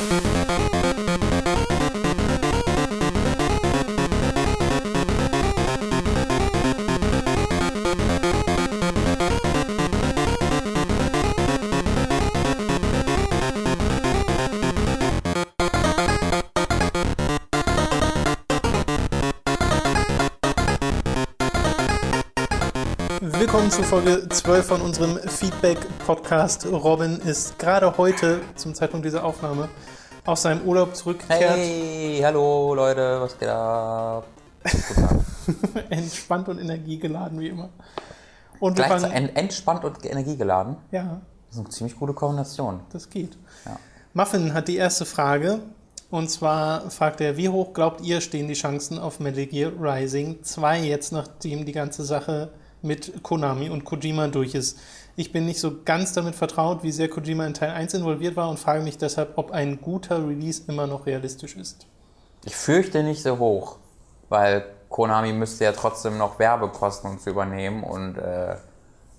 Willkommen zu Folge 12 von unserem Feedback-Podcast. Robin ist gerade heute, zum Zeitpunkt dieser Aufnahme, aus seinem Urlaub zurückgekehrt. Hey, hallo Leute, was geht ab? Entspannt und energiegeladen, wie immer. Und wir Gleichzeitig fangen, en- entspannt und energiegeladen. ja, Das ist eine ziemlich gute Kombination. das geht. Ja. Muffin hat die erste Frage. Und zwar fragt er, wie hoch glaubt ihr stehen die Chancen auf Metal Gear Rising 2 jetzt, nachdem die ganze Sache mit Konami und Kojima durch ist? Ich bin nicht so ganz damit vertraut, wie sehr Kojima in Teil 1 involviert war und frage mich deshalb, ob ein guter Release immer noch realistisch ist. Ich fürchte nicht so hoch, weil Konami müsste ja trotzdem noch Werbekosten uns übernehmen und äh,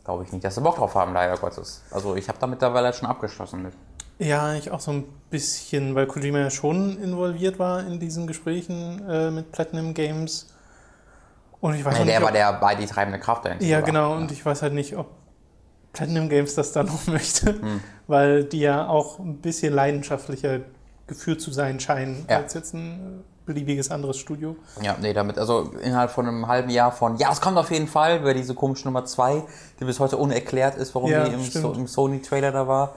glaube ich nicht, dass sie Bock drauf haben, leider Gottes. Also ich habe da mittlerweile schon abgeschlossen mit. Ja, ich auch so ein bisschen, weil Kojima ja schon involviert war in diesen Gesprächen äh, mit Platinum Games. Und ich weiß Nee, auch der nicht, war der bei die treibende Kraft dahinter. Ja, war. genau. Und ich weiß halt nicht, ob Platinum Games das dann noch möchte, Hm. weil die ja auch ein bisschen leidenschaftlicher geführt zu sein scheinen Ja. als jetzt ein äh, beliebiges anderes Studio. Ja, nee, damit, also innerhalb von einem halben Jahr von, ja, es kommt auf jeden Fall, über diese komische Nummer 2, die bis heute unerklärt ist, warum Ja, die im, so, im Sony-Trailer da war.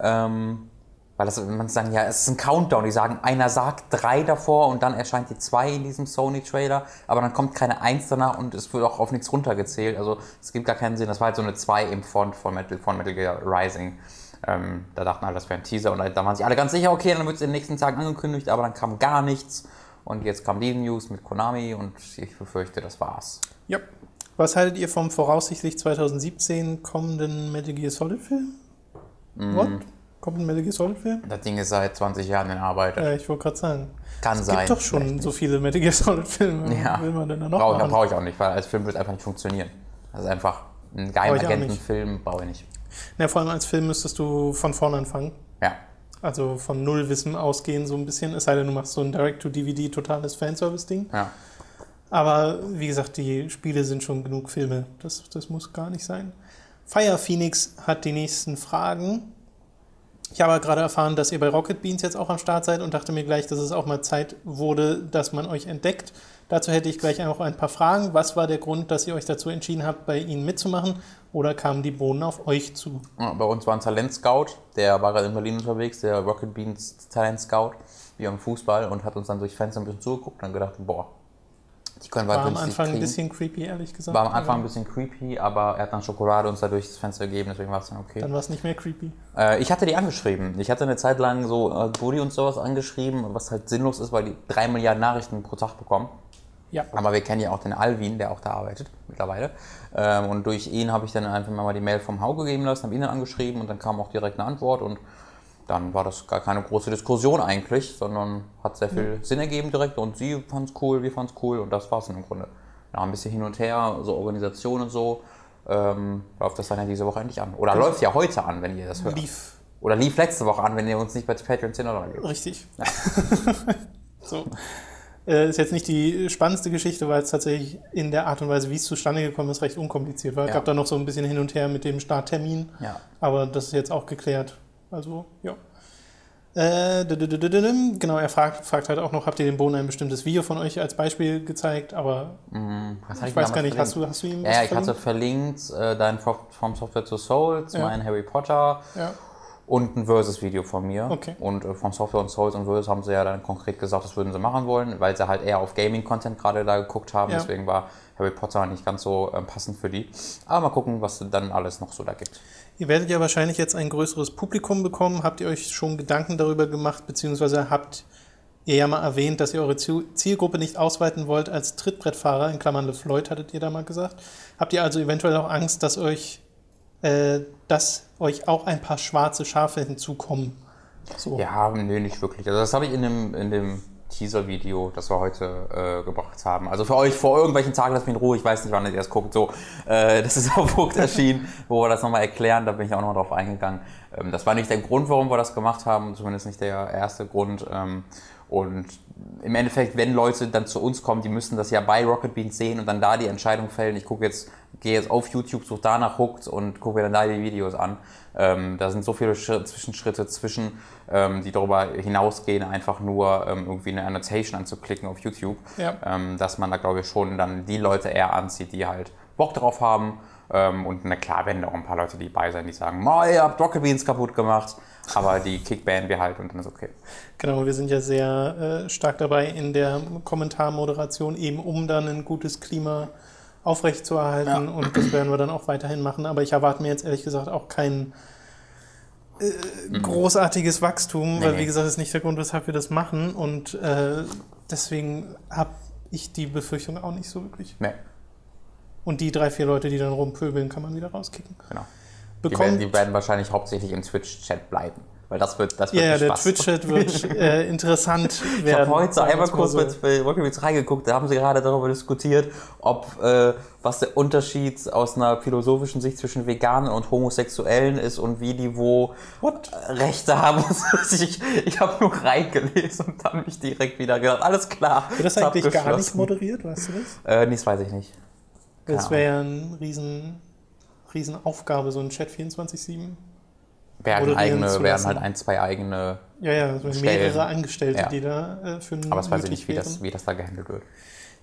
Ähm, weil das, man sagen, ja, es ist ein Countdown. Die sagen, einer sagt drei davor und dann erscheint die zwei in diesem Sony-Trailer, aber dann kommt keine eins danach und es wird auch auf nichts runtergezählt. Also es gibt gar keinen Sinn. Das war halt so eine 2 im Font von Metal, von Metal Gear Rising. Ähm, da dachten alle, das wäre ein Teaser und da waren sich alle ganz sicher, okay, dann wird es in den nächsten Tagen angekündigt, aber dann kam gar nichts. Und jetzt kam die News mit Konami und ich befürchte, das war's. Ja. Was haltet ihr vom voraussichtlich 2017 kommenden Metal Gear Solid Film? Mm. What? Kommt ein Metal Gear Solid Film? Das Ding ist seit 20 Jahren in Arbeit. Äh, ich wollte gerade sagen. Kann Es sein. gibt doch schon so viele Metal Gear Solid Filme. Ja. Will man denn da noch Brauche machen? brauch ich auch nicht, weil als Film wird einfach nicht funktionieren. Das ist einfach ein Brauch ich auch Geheimagentenfilm, brauche ich nicht. Na, vor allem als Film müsstest du von vorne anfangen. Ja. Also von Nullwissen ausgehen so ein bisschen. Es sei denn, du machst so ein Direct-to-DVD totales Fanservice-Ding. ja. Aber wie gesagt, die Spiele sind schon genug Filme. Das, das muss gar nicht sein. Fire Phoenix hat die nächsten Fragen. Ich habe gerade erfahren, dass ihr bei Rocket Beans jetzt auch am Start seid und dachte mir gleich, dass es auch mal Zeit wurde, dass man euch entdeckt. Dazu hätte ich gleich auch ein paar Fragen. Was war der Grund, dass ihr euch dazu entschieden habt, bei ihnen mitzumachen? Oder kamen die Bohnen auf euch zu? Ja, Bei uns war ein Talent-Scout, der war gerade in Berlin unterwegs, der Rocket Beans Talent-Scout, wie am Fußball, und hat uns dann durch Fenster ein bisschen zugeguckt und dann gedacht, boah, War am Anfang ein kriegen. bisschen creepy, ehrlich gesagt. War am Anfang ein bisschen creepy, aber er hat dann Schokolade uns da durchs Fenster gegeben, deswegen war es dann okay. Dann war es nicht mehr creepy. Äh, ich hatte die angeschrieben. Ich hatte eine Zeit lang so äh, Buddy und sowas angeschrieben, was halt sinnlos ist, weil die drei Milliarden Nachrichten pro Tag bekommen. Ja. Aber wir kennen ja auch den Alvin, der auch da arbeitet mittlerweile. Ähm, und durch ihn habe ich dann einfach mal die Mail vom Hauge geben lassen, habe ihn dann angeschrieben und dann kam auch direkt eine Antwort und dann war das gar keine große Diskussion eigentlich, sondern hat sehr viel Sinn ergeben direkt und sie fand es cool, wir fanden es cool und das war es im Grunde. Ja, ein bisschen hin und her, so Organisation und so, ähm, läuft das dann ja diese Woche endlich an. Oder läuft ja heute an, wenn ihr das hört. Lief Oder lief letzte Woche an, wenn ihr uns nicht bei Patreon 10 Dollar gebt. Richtig. so. Äh, ist jetzt nicht die spannendste Geschichte, weil es tatsächlich in der Art und Weise, wie es zustande gekommen ist, recht unkompliziert war. Es Ja. gab da noch so ein bisschen hin und her mit dem Starttermin, Ja. aber das ist jetzt auch geklärt. Also, ja. Äh, genau, er fragt, fragt halt auch noch, habt ihr dem Bohnen ein bestimmtes Video von euch als Beispiel gezeigt, aber hatte ich denn weiß gar nicht, hast du, hast du ihm Ja, ich verlinkt? hatte verlinkt äh, dein Fro- From Software to Souls, Ja. mein Harry Potter Ja. und ein Versus-Video von mir. Okay. Und äh, From Software und Souls und Versus haben sie ja dann konkret gesagt, das würden sie machen wollen, weil sie halt eher auf Gaming-Content gerade da geguckt haben. Ja. Deswegen war Harry Potter nicht ganz so ähm, passend für die. Aber mal gucken, was dann alles noch so da gibt. Ihr werdet ja wahrscheinlich jetzt ein größeres Publikum bekommen. Habt ihr euch schon Gedanken darüber gemacht, beziehungsweise habt ihr ja mal erwähnt, dass ihr eure Ziel- Zielgruppe nicht ausweiten wollt als Trittbrettfahrer, in Klammern LeFloid hattet ihr da mal gesagt. Habt ihr also eventuell auch Angst, dass euch, äh, dass euch auch ein paar schwarze Schafe hinzukommen? So. Ja, nee, nicht wirklich. Also das habe ich in dem, in dem Teaser-Video, das wir heute äh, gebracht haben. Also für euch vor irgendwelchen Tagen, lasst mich in Ruhe, ich weiß nicht, wann ihr das guckt, so, äh, das ist auf Vogt erschienen, wo wir das nochmal erklären, da bin ich auch nochmal drauf eingegangen. Ähm, das war nicht der Grund, warum wir das gemacht haben, zumindest nicht der erste Grund. Ähm, und im Endeffekt, wenn Leute dann zu uns kommen, die müssen das ja bei Rocket Beans sehen und dann da die Entscheidung fällen. Ich gucke jetzt, gehe jetzt auf YouTube, suche danach Hooked und gucke mir dann da die Videos an. Ähm, da sind so viele Schritt, Zwischenschritte zwischen, ähm, die darüber hinausgehen, einfach nur ähm, irgendwie eine Annotation anzuklicken auf YouTube, Ja. ähm, dass man da glaube ich schon dann die Leute eher anzieht, die halt Bock drauf haben. Ähm, und na klar werden da auch ein paar Leute dabei sein, die sagen, oh, ihr habt Rocket Beans kaputt gemacht. Aber die Kickbannen wir halt und dann ist okay. Genau, wir sind ja sehr äh, stark dabei in der Kommentarmoderation, eben um dann ein gutes Klima aufrechtzuerhalten und das werden wir dann auch weiterhin machen. Aber ich erwarte mir jetzt ehrlich gesagt auch kein äh, großartiges Wachstum, weil Nee. wie gesagt, das ist nicht der Grund, weshalb wir das machen und äh, deswegen habe ich die Befürchtung auch nicht so wirklich. Nee, Und die drei, vier Leute, die dann rumpöbeln, kann man wieder rauskicken. genau. Die werden, die werden wahrscheinlich hauptsächlich im Twitch-Chat bleiben. Weil das wird, das wird ja, ein der. Twitch-Chat wird äh, interessant Ich werden. habe heute einmal kurz so. mit bei Rocket reingeguckt, da haben sie gerade darüber diskutiert, ob äh, was der Unterschied aus einer philosophischen Sicht zwischen Veganen und Homosexuellen ist und wie die wo What? Rechte haben. ich ich habe nur reingelesen und dann mich direkt wieder gedacht, alles klar. Wird das eigentlich gar nicht moderiert, weißt du das? Äh, nee, das weiß ich nicht. Das wäre ja eine riesen, riesen Aufgabe, so ein Chat 24-7. Werden, eigene, werden halt ein, zwei eigene, Ja, ja, so mehrere Angestellte, Ja. die da äh, für aber das weiß ich nicht, wie das, wie das da gehandelt wird.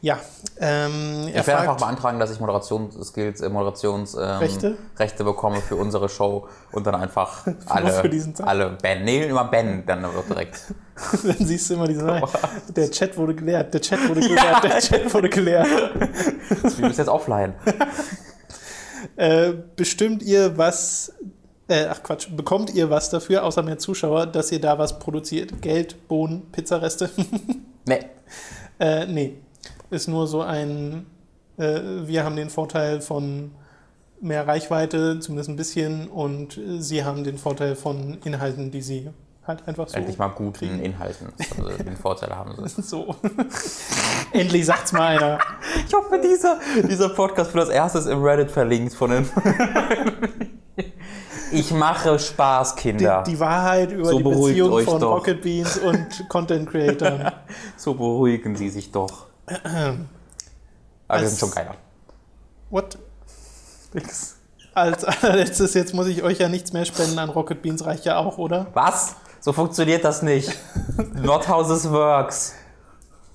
Ja, ähm, Ich werde einfach beantragen, dass ich Moderationsskills, äh, Moderations ähm, Rechte? Bekomme für unsere Show und dann einfach alle, für diesen Tag? alle bannen. Nee, immer bannen, dann wird direkt. dann siehst du immer diese, der Chat wurde geleert, der Chat wurde geleert, der Chat wurde geleert. Wir müssen jetzt offline. Äh, bestimmt ihr was, äh, ach Quatsch, bekommt ihr was dafür, außer mehr Zuschauer, dass ihr da was produziert? Geld, Bohnen, Pizzareste? Nee, Äh, nee, ist nur so ein, äh, wir haben den Vorteil von mehr Reichweite, zumindest ein bisschen, und sie haben den Vorteil von Inhalten, die sie halt einfach so. endlich mal guten. Inhalten. Also den Vorteil haben sie. So. Endlich sagt's mal einer. Ich hoffe, dieser, dieser Podcast wird als erstes im Reddit verlinkt von den. ich mache Spaß, Die, Kinder. die Wahrheit über So die Beziehung von doch. Rocket Beans und Content Creatern. So beruhigen sie sich doch. Aber wir sind schon geiler. What? Als allerletztes, jetzt muss ich euch ja nichts mehr spenden an Rocket Beans, reicht ja auch, oder? Was? So funktioniert das nicht. Not how this works.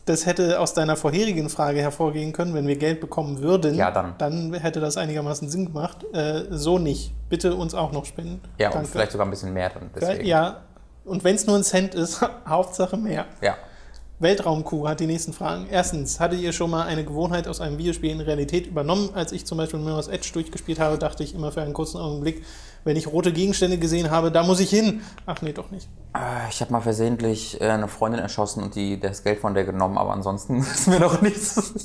Das hätte aus deiner vorherigen Frage hervorgehen können, wenn wir Geld bekommen würden. Ja, dann. Dann hätte das einigermaßen Sinn gemacht. Äh, so nicht. Bitte uns auch noch spenden. Ja, und Danke. vielleicht sogar ein bisschen mehr dann. Deswegen. Ja, und wenn es nur ein Cent ist, Hauptsache mehr. ja. Weltraumkuh hat die nächsten Fragen. Erstens, hattet ihr schon mal eine Gewohnheit aus einem Videospiel in Realität übernommen? Als ich zum Beispiel Mirror's Edge durchgespielt habe, dachte ich immer für einen kurzen Augenblick, wenn ich rote Gegenstände gesehen habe, da muss ich hin. Ach nee, doch nicht. Äh, Ich habe mal versehentlich äh, eine Freundin erschossen und die, das Geld von der genommen, aber ansonsten ist mir noch nichts.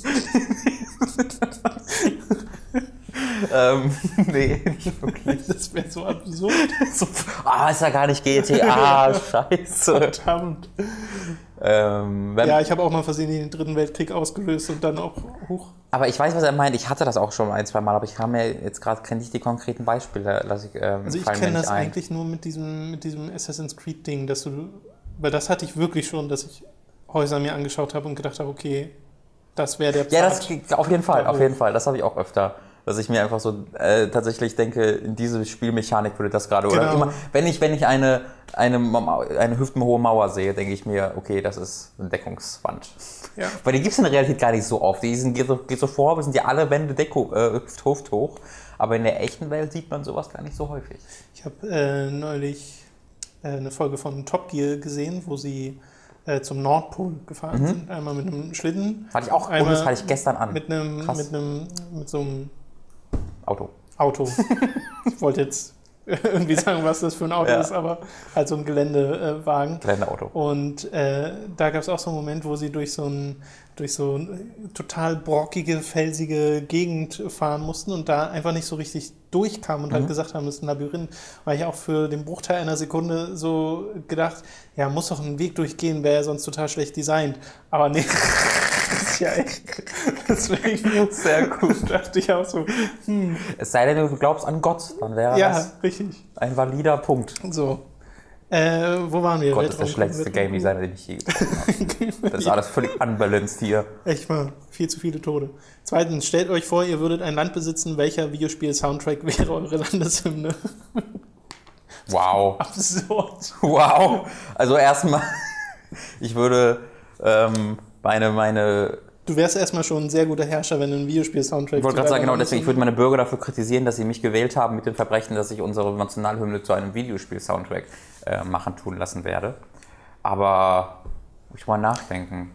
ähm, nee, nicht wirklich. Das wäre so absurd. So, ah, ist ja gar nicht GTA, scheiße. Verdammt. Ähm, Ja, ich habe auch mal versehentlich den dritten Weltkrieg ausgelöst und dann auch hoch. Aber ich weiß, was er meint. Ich hatte das auch schon ein, zwei Mal, aber ich kann mir jetzt gerade kenne ich die konkreten Beispiele. Lass ich, ähm, Also ich kenne das ein. eigentlich nur mit diesem, mit diesem Assassin's Creed-Ding, dass du. Weil das hatte ich wirklich schon, dass ich Häuser mir angeschaut habe und gedacht habe, okay, das wäre der Ja, Pfad. das auf jeden Fall, auf jeden Fall. Das habe ich auch öfter. Dass ich mir einfach so äh, tatsächlich denke, in diese Spielmechanik würde das gerade. Oder Genau. immer, wenn ich, wenn ich eine, eine, eine hüftenhohe Mauer sehe, denke ich mir, okay, das ist eine Deckungswand. Ja. Weil die gibt es in der Realität gar nicht so oft. Die sind, geht, so, geht so vor, wir sind ja alle Wände Deko, äh, hüft, hüfthoch. Aber in der echten Welt sieht man sowas gar nicht so häufig. Ich habe äh, neulich äh, eine Folge von Top Gear gesehen, wo sie äh, zum Nordpol gefahren sind. Einmal mit einem Schlitten, Hatte ich auch, und Einmal das hatte ich gestern an. mit einem, Krass. mit einem, mit so einem Auto. Auto. ich wollte jetzt irgendwie sagen, was das für ein Auto Ja. ist, aber halt so ein Geländewagen. Geländeauto. Und äh, da gab es auch so einen Moment, wo sie durch so ein, durch so eine total brockige, felsige Gegend fahren mussten und da einfach nicht so richtig durchkamen und halt gesagt haben, das ist ein Labyrinth. Weil ich auch für den Bruchteil einer Sekunde so gedacht, ja, muss doch ein Weg durchgehen, wäre ja sonst total schlecht designt. Aber nee, das ist ja echt. Deswegen Sehr gut. dachte ich auch so, hm, Es sei denn, du glaubst an Gott, dann wäre ja, das richtig. ein valider Punkt. So. Äh, wo waren wir? Gott ist der schlechteste Game Designer, den ich je getroffen habe. Das ist alles völlig unbalanced hier. Echt mal, viel zu viele Tode. Zweitens, stellt euch vor, ihr würdet ein Land besitzen, welcher Videospiel-Soundtrack wäre eure Landeshymne? Wow. Absurd. Wow. Also erstmal, ich würde ähm, meine, meine, Du wärst erstmal schon ein sehr guter Herrscher, wenn du ein Videospiel-Soundtrack ich wollte gerade sagen, genau deswegen, ich würde meine Bürger dafür kritisieren, dass sie mich gewählt haben mit dem Verbrechen, dass ich unsere Nationalhymne zu einem Videospiel-Soundtrack äh, machen tun lassen werde. Aber ich mal nachdenken.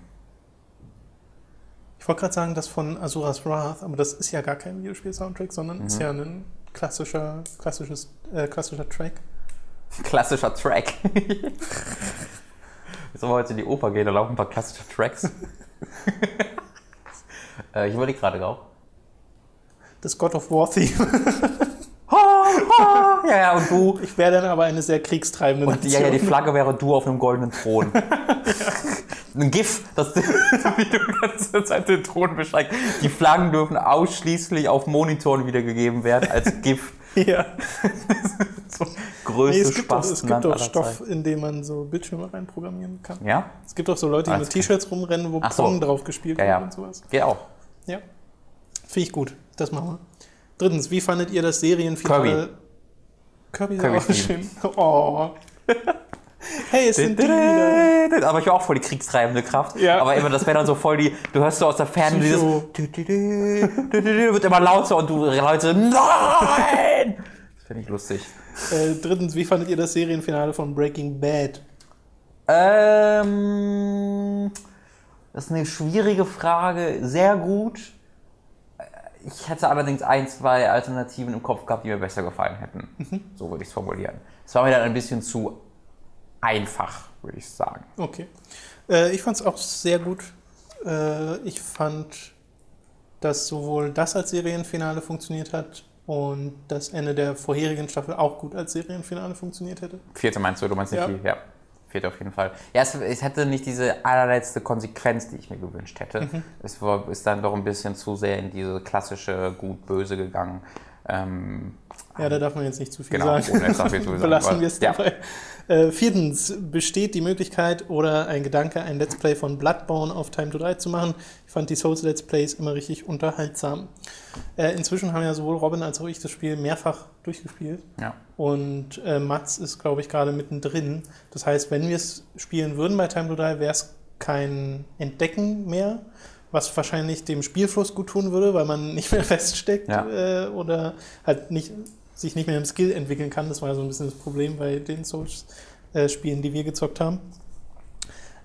Ich wollte gerade sagen, das von Asuras Wrath, aber das ist ja gar kein Videospiel-Soundtrack, sondern Mhm. ist ja ein klassischer, klassisches, äh, klassischer Track. Klassischer Track. Jetzt wollen wir heute in die Oper gehen, da laufen ein paar klassische Tracks. äh, ich überlege gerade auch. Das God of War-Theme. Ja, ja, und du. Ich wäre dann aber eine sehr kriegstreibende Und ja, ja, die Nation. Flagge wäre du auf einem goldenen Thron. Ein GIF, das wie du die ganze Zeit den Thron beschreibst. Die Flaggen dürfen ausschließlich auf Monitoren wiedergegeben werden als GIF. Ja. So Nee, größte es gibt doch, es gibt doch Stoff, Zeiten. in dem man so Bildschirme reinprogrammieren kann. Ja? Es gibt auch so Leute, die mit T-Shirts rumrennen, wo Ach so. Pong drauf gespielt Ja, wird ja. und sowas. Geht auch. Ja. Finde ich gut. Das machen wir. Drittens, wie fandet ihr das Serienfinale? Kirby. Kirby Kirby ist auch schön. Oh. Hey, es sind die wieder. Aber ich war auch voll die kriegstreibende Kraft. Ja. Aber immer, das wäre dann so voll die, du hörst so aus der Ferne dieses, wird immer lauter und du Leute, nein! Das finde ich lustig. Äh, drittens, wie fandet ihr das Serienfinale von Breaking Bad? Ähm, das ist eine schwierige Frage. Sehr gut. Ich hätte allerdings ein, zwei Alternativen im Kopf gehabt, die mir besser gefallen hätten. So würde ich es formulieren. Es war mir dann ein bisschen zu einfach, würde ich sagen. Okay. Äh, ich fand es auch sehr gut. Äh, ich fand, dass sowohl das als Serienfinale funktioniert hat und das Ende der vorherigen Staffel auch gut als Serienfinale funktioniert hätte. Vierte meinst du, du meinst nicht Ja. die? Ja. Vierte auf jeden Fall. Ja, es, es hätte nicht diese allerletzte Konsequenz, die ich mir gewünscht hätte. Mhm. Es war, ist dann doch ein bisschen zu sehr in diese klassische Gut-Böse gegangen. Ähm, Ja, da darf man jetzt nicht zu viel Genau, sagen. auch viel zu sagen, Belassen wir es ja. dabei. Äh, viertens, besteht die Möglichkeit oder ein Gedanke, ein Let's Play von Bloodborne auf Time to 3 zu machen? Ich fand die Souls Let's Plays immer richtig unterhaltsam. Äh, inzwischen haben ja sowohl Robin als auch ich das Spiel mehrfach durchgespielt. ja. Und äh, Mats ist, glaube ich, gerade mittendrin. Das heißt, wenn wir es spielen würden bei Time to Die, wäre es kein Entdecken mehr, was wahrscheinlich dem Spielfluss gut tun würde, weil man nicht mehr feststeckt Ja. äh, oder halt nicht, sich nicht mehr im Skill entwickeln kann. Das war ja so ein bisschen das Problem bei den Souls-Spielen, die wir gezockt haben.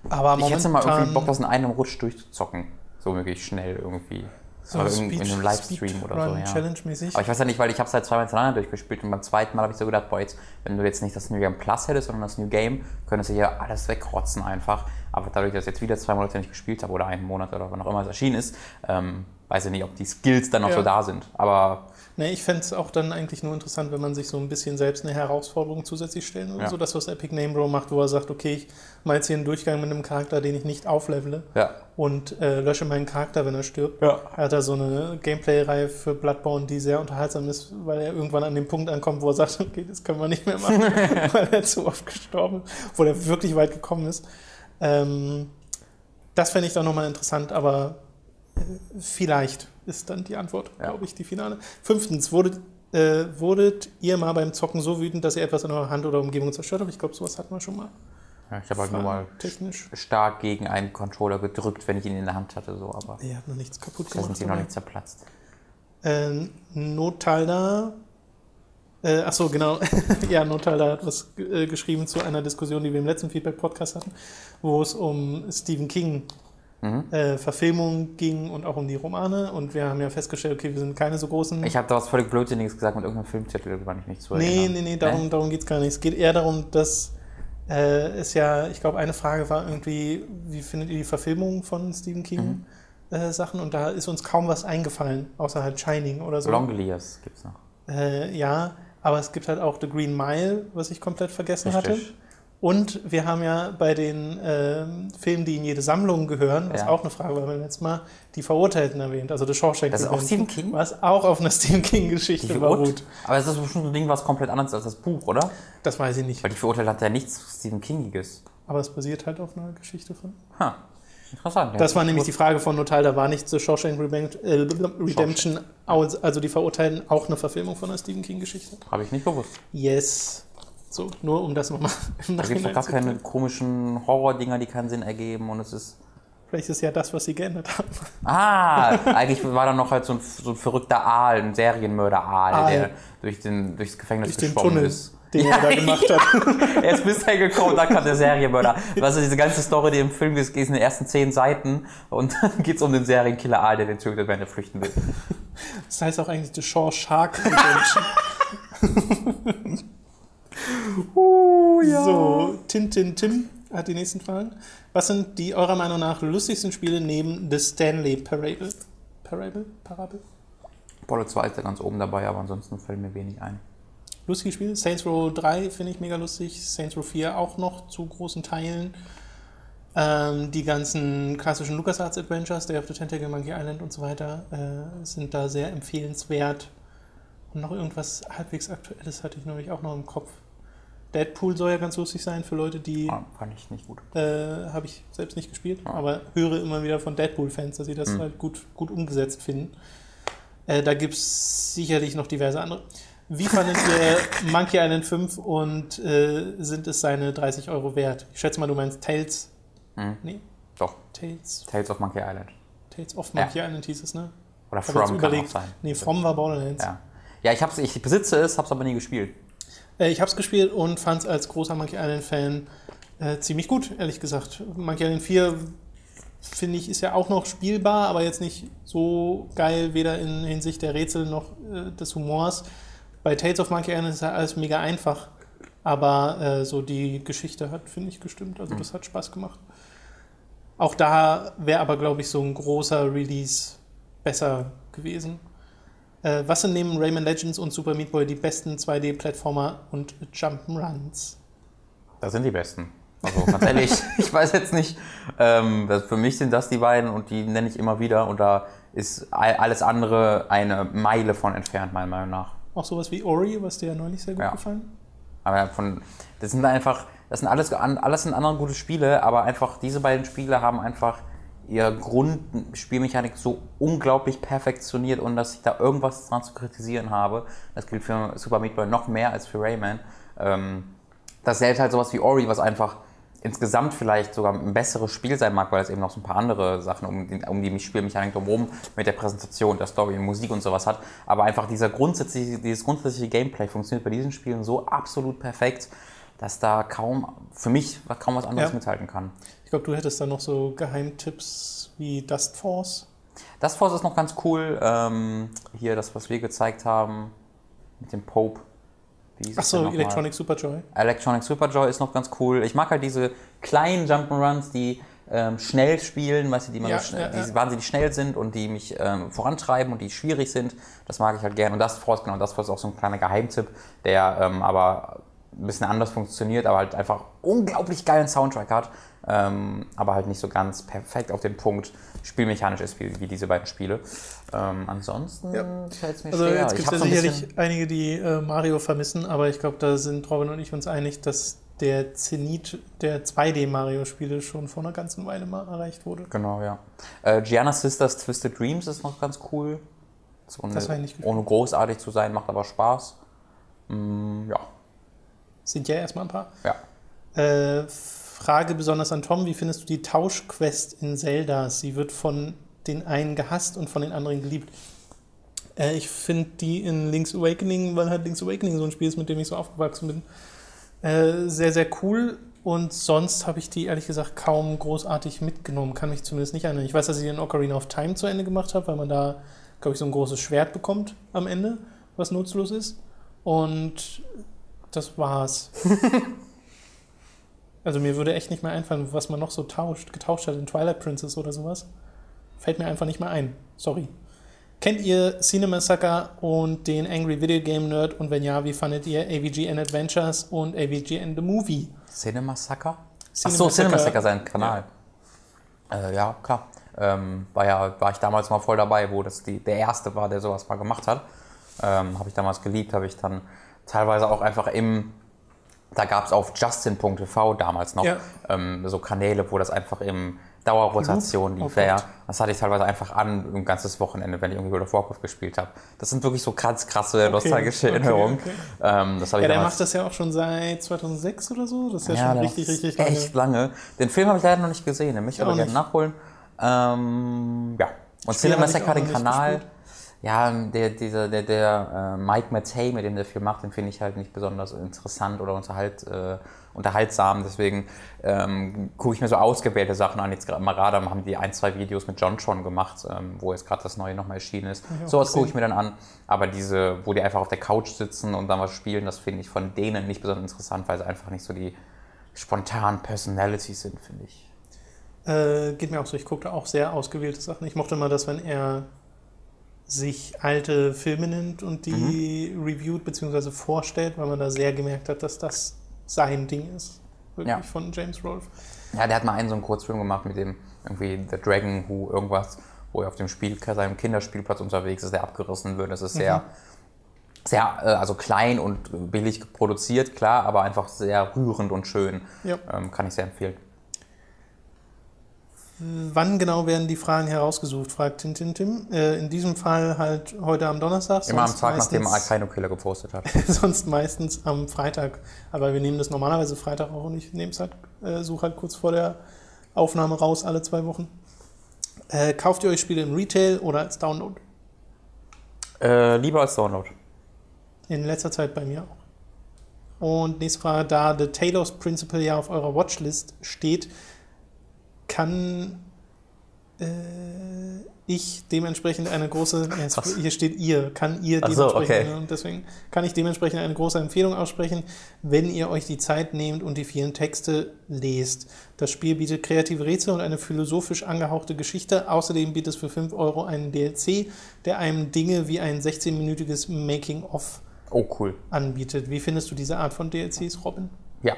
Aber Ich hätte mal irgendwie momentan- Bock, das in einem Rutsch durchzuzocken. So wirklich schnell irgendwie. So Aber in, in einem Livestream oder so, ja. Challenge-mäßig. Aber ich weiß ja nicht, weil ich habe es halt zweimal hintereinander durchgespielt und beim zweiten Mal habe ich so gedacht, boah, jetzt, wenn du jetzt nicht das New Game Plus hättest, sondern das New Game, könntest du hier alles wegrotzen einfach. Aber dadurch, dass ich jetzt wieder zwei Monate nicht gespielt habe oder einen Monat oder wann auch immer es erschienen ist, ähm, weiß ich nicht, ob die Skills dann noch Ja. so da sind. Aber Nee, ich fände es auch dann eigentlich nur interessant, wenn man sich so ein bisschen selbst eine Herausforderung zusätzlich stellen würde. Ja. So das, was Epic Name Bro macht, wo er sagt, okay, ich mache jetzt hier einen Durchgang mit einem Charakter, den ich nicht auflevele ja. und äh, lösche meinen Charakter, wenn er stirbt. Ja. Er hat da so eine Gameplay-Reihe für Bloodborne, die sehr unterhaltsam ist, weil er irgendwann an dem Punkt ankommt, wo er sagt, okay, das können wir nicht mehr machen, weil er zu oft gestorben ist, obwohl er wirklich weit gekommen ist. Ähm, das fände ich dann nochmal interessant, aber äh, vielleicht ist dann die Antwort, Ja. glaube ich, die finale. Fünftens, wurdet, äh, wurdet ihr mal beim Zocken so wütend, dass ihr etwas in eurer Hand oder Umgebung zerstört habt? Ich glaube, sowas hatten wir schon mal. ja ich habe halt nur mal Technisch. stark gegen einen Controller gedrückt, wenn ich ihn in der Hand hatte, so, aber Ihr habt noch nichts kaputt da sind gemacht. sie noch nicht zerplatzt. Äh, Notalda. Äh, achso, genau. ja, Notalda hat was äh, geschrieben zu einer Diskussion, die wir im letzten Feedback-Podcast hatten, wo es um Stephen King Mhm. äh, Verfilmung ging und auch um die Romane. Und wir haben ja festgestellt, okay, wir sind keine so großen. Ich habe da was völlig Blödsinniges gesagt mit irgendeinem Filmtitel, war ich nicht zu nee, erinnern. nee, nee, darum, darum geht es gar nicht. Es geht eher darum, dass Äh, ist ja, ich glaube, eine Frage war irgendwie, wie findet ihr die Verfilmung von Stephen King äh, Sachen? Und da ist uns kaum was eingefallen, außer halt Shining oder so. Longlears gibt es noch. Äh, ja, aber es gibt halt auch The Green Mile, was ich komplett vergessen hatte. Und wir haben ja bei den ähm, Filmen, die in jede Sammlung gehören, was Ja. auch eine Frage war beim letzten Mal, die Verurteilten erwähnt, also The Shawshank Das ist auch Stephen King? Was auch auf einer Stephen King-Geschichte beruht. Aber es ist bestimmt ein Ding, was komplett anders als das Buch, oder? Das weiß ich nicht, Weil die Verurteilung hat ja nichts Stephen Kingiges. aber es basiert halt auf einer Geschichte von. Ha. Interessant. ja. Das war nämlich die Frage von Notal, da war nicht The Shawshank äh, Redemption, also die Verurteilten, auch eine Verfilmung von einer Stephen King-Geschichte. Habe ich nicht gewusst. Yes. So, nur um das nochmal im Da gibt es Nachhinein doch gar keine komischen Horror-Dinger, die keinen Sinn ergeben und es ist. Vielleicht ist ja das, was sie geändert haben. Ah, eigentlich war da noch halt so ein, so ein verrückter Aal, ein Serienmörder-Aal, Aal. der durch den, durchs Gefängnis Durch den geschwommen Tunnel, ist. den er da gemacht hat. Er ist bisher gekommen, da kam der Serienmörder. Weißt du, diese ganze Story, die im Film ist, geht in den ersten zehn Seiten und dann geht es um den Serienkiller Aal, der den tötet, wenn er flüchten will. Das heißt auch eigentlich The Shaw Shark Redemption. Uh, So, Tintin Tim hat die nächsten Fragen. Was sind die eurer Meinung nach lustigsten Spiele neben The Stanley Parable? Parable? Parable? Apollo 2 ist da ganz oben dabei, aber ansonsten fällt mir wenig ein. Lustige Spiele. Saints Row 3 finde ich mega lustig. Saints Row 4 auch noch zu großen Teilen. Ähm, die ganzen klassischen LucasArts Adventures, Day of the Tentacle, Monkey Island und so weiter, äh, sind da sehr empfehlenswert. Und noch irgendwas halbwegs Aktuelles hatte ich neulich auch noch im Kopf. Deadpool soll ja ganz lustig sein für Leute, die Ah, fand ich nicht gut. Äh, habe ich selbst nicht gespielt, Ah. aber höre immer wieder von Deadpool-Fans, dass sie das Hm. halt gut, gut umgesetzt finden. Äh, da gibt es sicherlich noch diverse andere. Wie fandet ihr Monkey Island 5 und äh, sind es seine 30 Euro wert? Ich schätze mal, du meinst Tales. Hm. Nee, Doch, Tales, Tales of Monkey Island. Tales of Monkey Island hieß es, ne? Oder From kann auch sein. Nee, From war Borderlands. Ja, ja ich, hab's, ich besitze es, hab's aber nie gespielt. Äh, ich habe es gespielt und fand es als großer Monkey Island-Fan äh, ziemlich gut, ehrlich gesagt. Monkey Island 4 finde ich ist ja auch noch spielbar, aber jetzt nicht so geil, weder in Hinsicht der Rätsel noch äh, des Humors. Bei Tales of Monkey Island ist ja alles mega einfach, aber äh, so die Geschichte hat, finde ich, gestimmt. Also das hat Spaß gemacht. Auch da wäre aber, glaube ich, so ein großer Release besser gewesen. Äh, was sind neben Rayman Legends und Super Meat Boy die besten 2D-Plattformer und Jump'n'Runs? Das sind die besten. Also ganz ehrlich, ich weiß jetzt nicht. Ähm, das, für mich sind das die beiden und die nenne ich immer wieder und da ist all- alles andere eine Meile von entfernt, meiner Meinung nach. Auch sowas wie Ori, was dir ja neulich sehr gut Ja. gefallen Aber von, das sind einfach, das sind alles, alles sind andere gute Spiele, aber einfach diese beiden Spiele haben einfach ihr Grundspielmechanik so unglaublich perfektioniert und dass ich da irgendwas dran zu kritisieren habe. Das gilt für Super Meat Boy noch mehr als für Rayman. Ähm, das selbst halt sowas wie Ori, was einfach insgesamt vielleicht sogar ein besseres Spiel sein mag, weil es eben noch so ein paar andere Sachen um die, um die Spielmechanik drumherum mit der Präsentation, der Story, Musik und sowas hat. Aber einfach dieser grundsätzliche, dieses grundsätzliche Gameplay funktioniert bei diesen Spielen so absolut perfekt, dass da kaum, für mich kaum was anderes Ja. mithalten kann. Ich glaube, du hättest da noch so Geheimtipps wie Dust Force. Das Force ist noch ganz cool. Ähm, hier das, was wir gezeigt haben mit dem Pope. Achso? Electronic Superjoy. Electronic Superjoy ist noch ganz cool. Ich mag halt diese kleinen Jump'n'Runs, die ähm, schnell spielen, weißt du, die, man Ja, so schnell, ja, ja. die wahnsinnig schnell sind und die mich ähm, vorantreiben und die schwierig sind. Das mag ich halt gern. Und das Force, genau, das Force ist auch so ein kleiner Geheimtipp, der ähm, aber ein bisschen anders funktioniert, aber halt einfach unglaublich geilen Soundtrack hat, ähm, aber halt nicht so ganz perfekt auf den Punkt spielmechanisch ist wie, wie diese beiden Spiele. Ähm, ansonsten Ja. fällt es mir Also schwer. jetzt gibt es ja sicherlich einige, die äh, Mario vermissen, aber ich glaube, da sind Robin und ich uns einig, dass der Zenit der 2D-Mario-Spiele schon vor einer ganzen Weile mal erreicht wurde. Genau, ja. Äh, Gianna Sisters Twisted Dreams ist noch ganz cool. Ohne, ohne großartig zu sein, macht aber Spaß. Mm, ja, Sind ja erstmal ein paar. ja. Äh, Frage besonders an Tom: Wie findest du die Tauschquest in Zelda? Sie wird von den einen gehasst und von den anderen geliebt. Äh, ich finde die in Link's Awakening, weil halt Link's Awakening so ein Spiel ist, mit dem ich so aufgewachsen bin, äh, sehr, sehr cool. Und sonst habe ich die ehrlich gesagt kaum großartig mitgenommen. Kann mich zumindest nicht erinnern. Ich weiß, dass ich den Ocarina of Time zu Ende gemacht habe, weil man da, glaube ich, so ein großes Schwert bekommt am Ende, was nutzlos ist. Und das war's. Also mir würde echt nicht mehr einfallen, was man noch so tauscht, getauscht hat in Twilight Princess oder sowas. Fällt mir einfach nicht mehr ein. Sorry. Kennt ihr Cinema Sucker und den Angry Video Game Nerd? Und wenn ja, wie fandet ihr AVGN Adventures und AVGN The Movie? Cinema Sucker? Cinema Achso, Cinema Sucker. Sucker, sein Kanal. Ja, äh, ja klar. Ähm, war, ja, war ich damals mal voll dabei, wo das die, der Erste war, der sowas mal gemacht hat. Ähm, habe ich damals geliebt, habe ich dann teilweise auch einfach im, da gab es auf Justin.tv damals noch Ja. ähm, so Kanäle, wo das einfach im Dauerrotation Oh lief. Gott. ja, das hatte ich teilweise einfach an, ein ganzes Wochenende, wenn ich irgendwie World of Warcraft gespielt habe. Das sind wirklich so ganz krasse, nostalgische okay, Erinnerungen. okay. Ähm, das habe Ja, ich der damals macht das ja auch schon seit 2006 oder so. Das ist ja, ja, schon richtig, richtig lange. echt lange. Den Film habe ich leider noch nicht gesehen, den möchte ich aber gerne nachholen. Ähm, ja. Und Spiel Cinema hatte ich Sucker, auch den Kanal. gespielt. Ja, der, dieser, der, der äh, Mike Mattei, mit dem der Film macht, den finde ich halt nicht besonders interessant oder unterhalt, äh, unterhaltsam. Deswegen ähm, gucke ich mir so ausgewählte Sachen an. Jetzt gerade haben die ein, zwei Videos mit John schon gemacht, ähm, wo jetzt gerade das neue nochmal erschienen ist. auch Sowas gucke ich mir dann an. Aber diese, wo die einfach auf der Couch sitzen und dann was spielen, das finde ich von denen nicht besonders interessant, weil sie einfach nicht so die spontanen Personalities sind, finde ich. Äh, geht mir auch so. Ich gucke auch sehr ausgewählte Sachen. Ich mochte mal das, wenn er sich alte Filme nimmt und die Mhm. reviewt bzw. vorstellt, weil man da sehr gemerkt hat, dass das sein Ding ist. Wirklich Ja. von James Rolfe. Ja, der hat mal einen so einen Kurzfilm gemacht mit dem irgendwie The Dragon Who irgendwas, wo er auf dem Spiel, seinem Kinderspielplatz unterwegs ist, der abgerissen wird. Das ist sehr, sehr, äh, also klein und billig produziert, klar, aber einfach sehr rührend und schön. Ja. Ähm, kann ich sehr empfehlen. Wann genau werden die Fragen herausgesucht, fragt Tintin Tim. Äh, in diesem Fall halt heute am Donnerstag. Immer am Tag, nachdem Alkaino Killer gepostet hat. sonst meistens am Freitag. Aber wir nehmen das normalerweise Freitag auch und ich nehme es halt, äh, suche halt kurz vor der Aufnahme raus, alle zwei Wochen. Äh, kauft ihr euch Spiele im Retail oder als Download? Äh, lieber als Download. In letzter Zeit bei mir auch. Und nächste Frage, da The Taylor's Principle ja auf eurer Watchlist steht, kann äh, ich dementsprechend eine große, Was? hier steht ihr, kann ihr Ach so, dementsprechend, okay. und deswegen kann ich dementsprechend eine große Empfehlung aussprechen, wenn ihr euch die Zeit nehmt und die vielen Texte lest. Das Spiel bietet kreative Rätsel und eine philosophisch angehauchte Geschichte. Außerdem bietet es für 5 Euro einen DLC, der einem Dinge wie ein 16-minütiges Making-of Oh, cool. anbietet. Wie findest du diese Art von DLCs, Robin? Ja.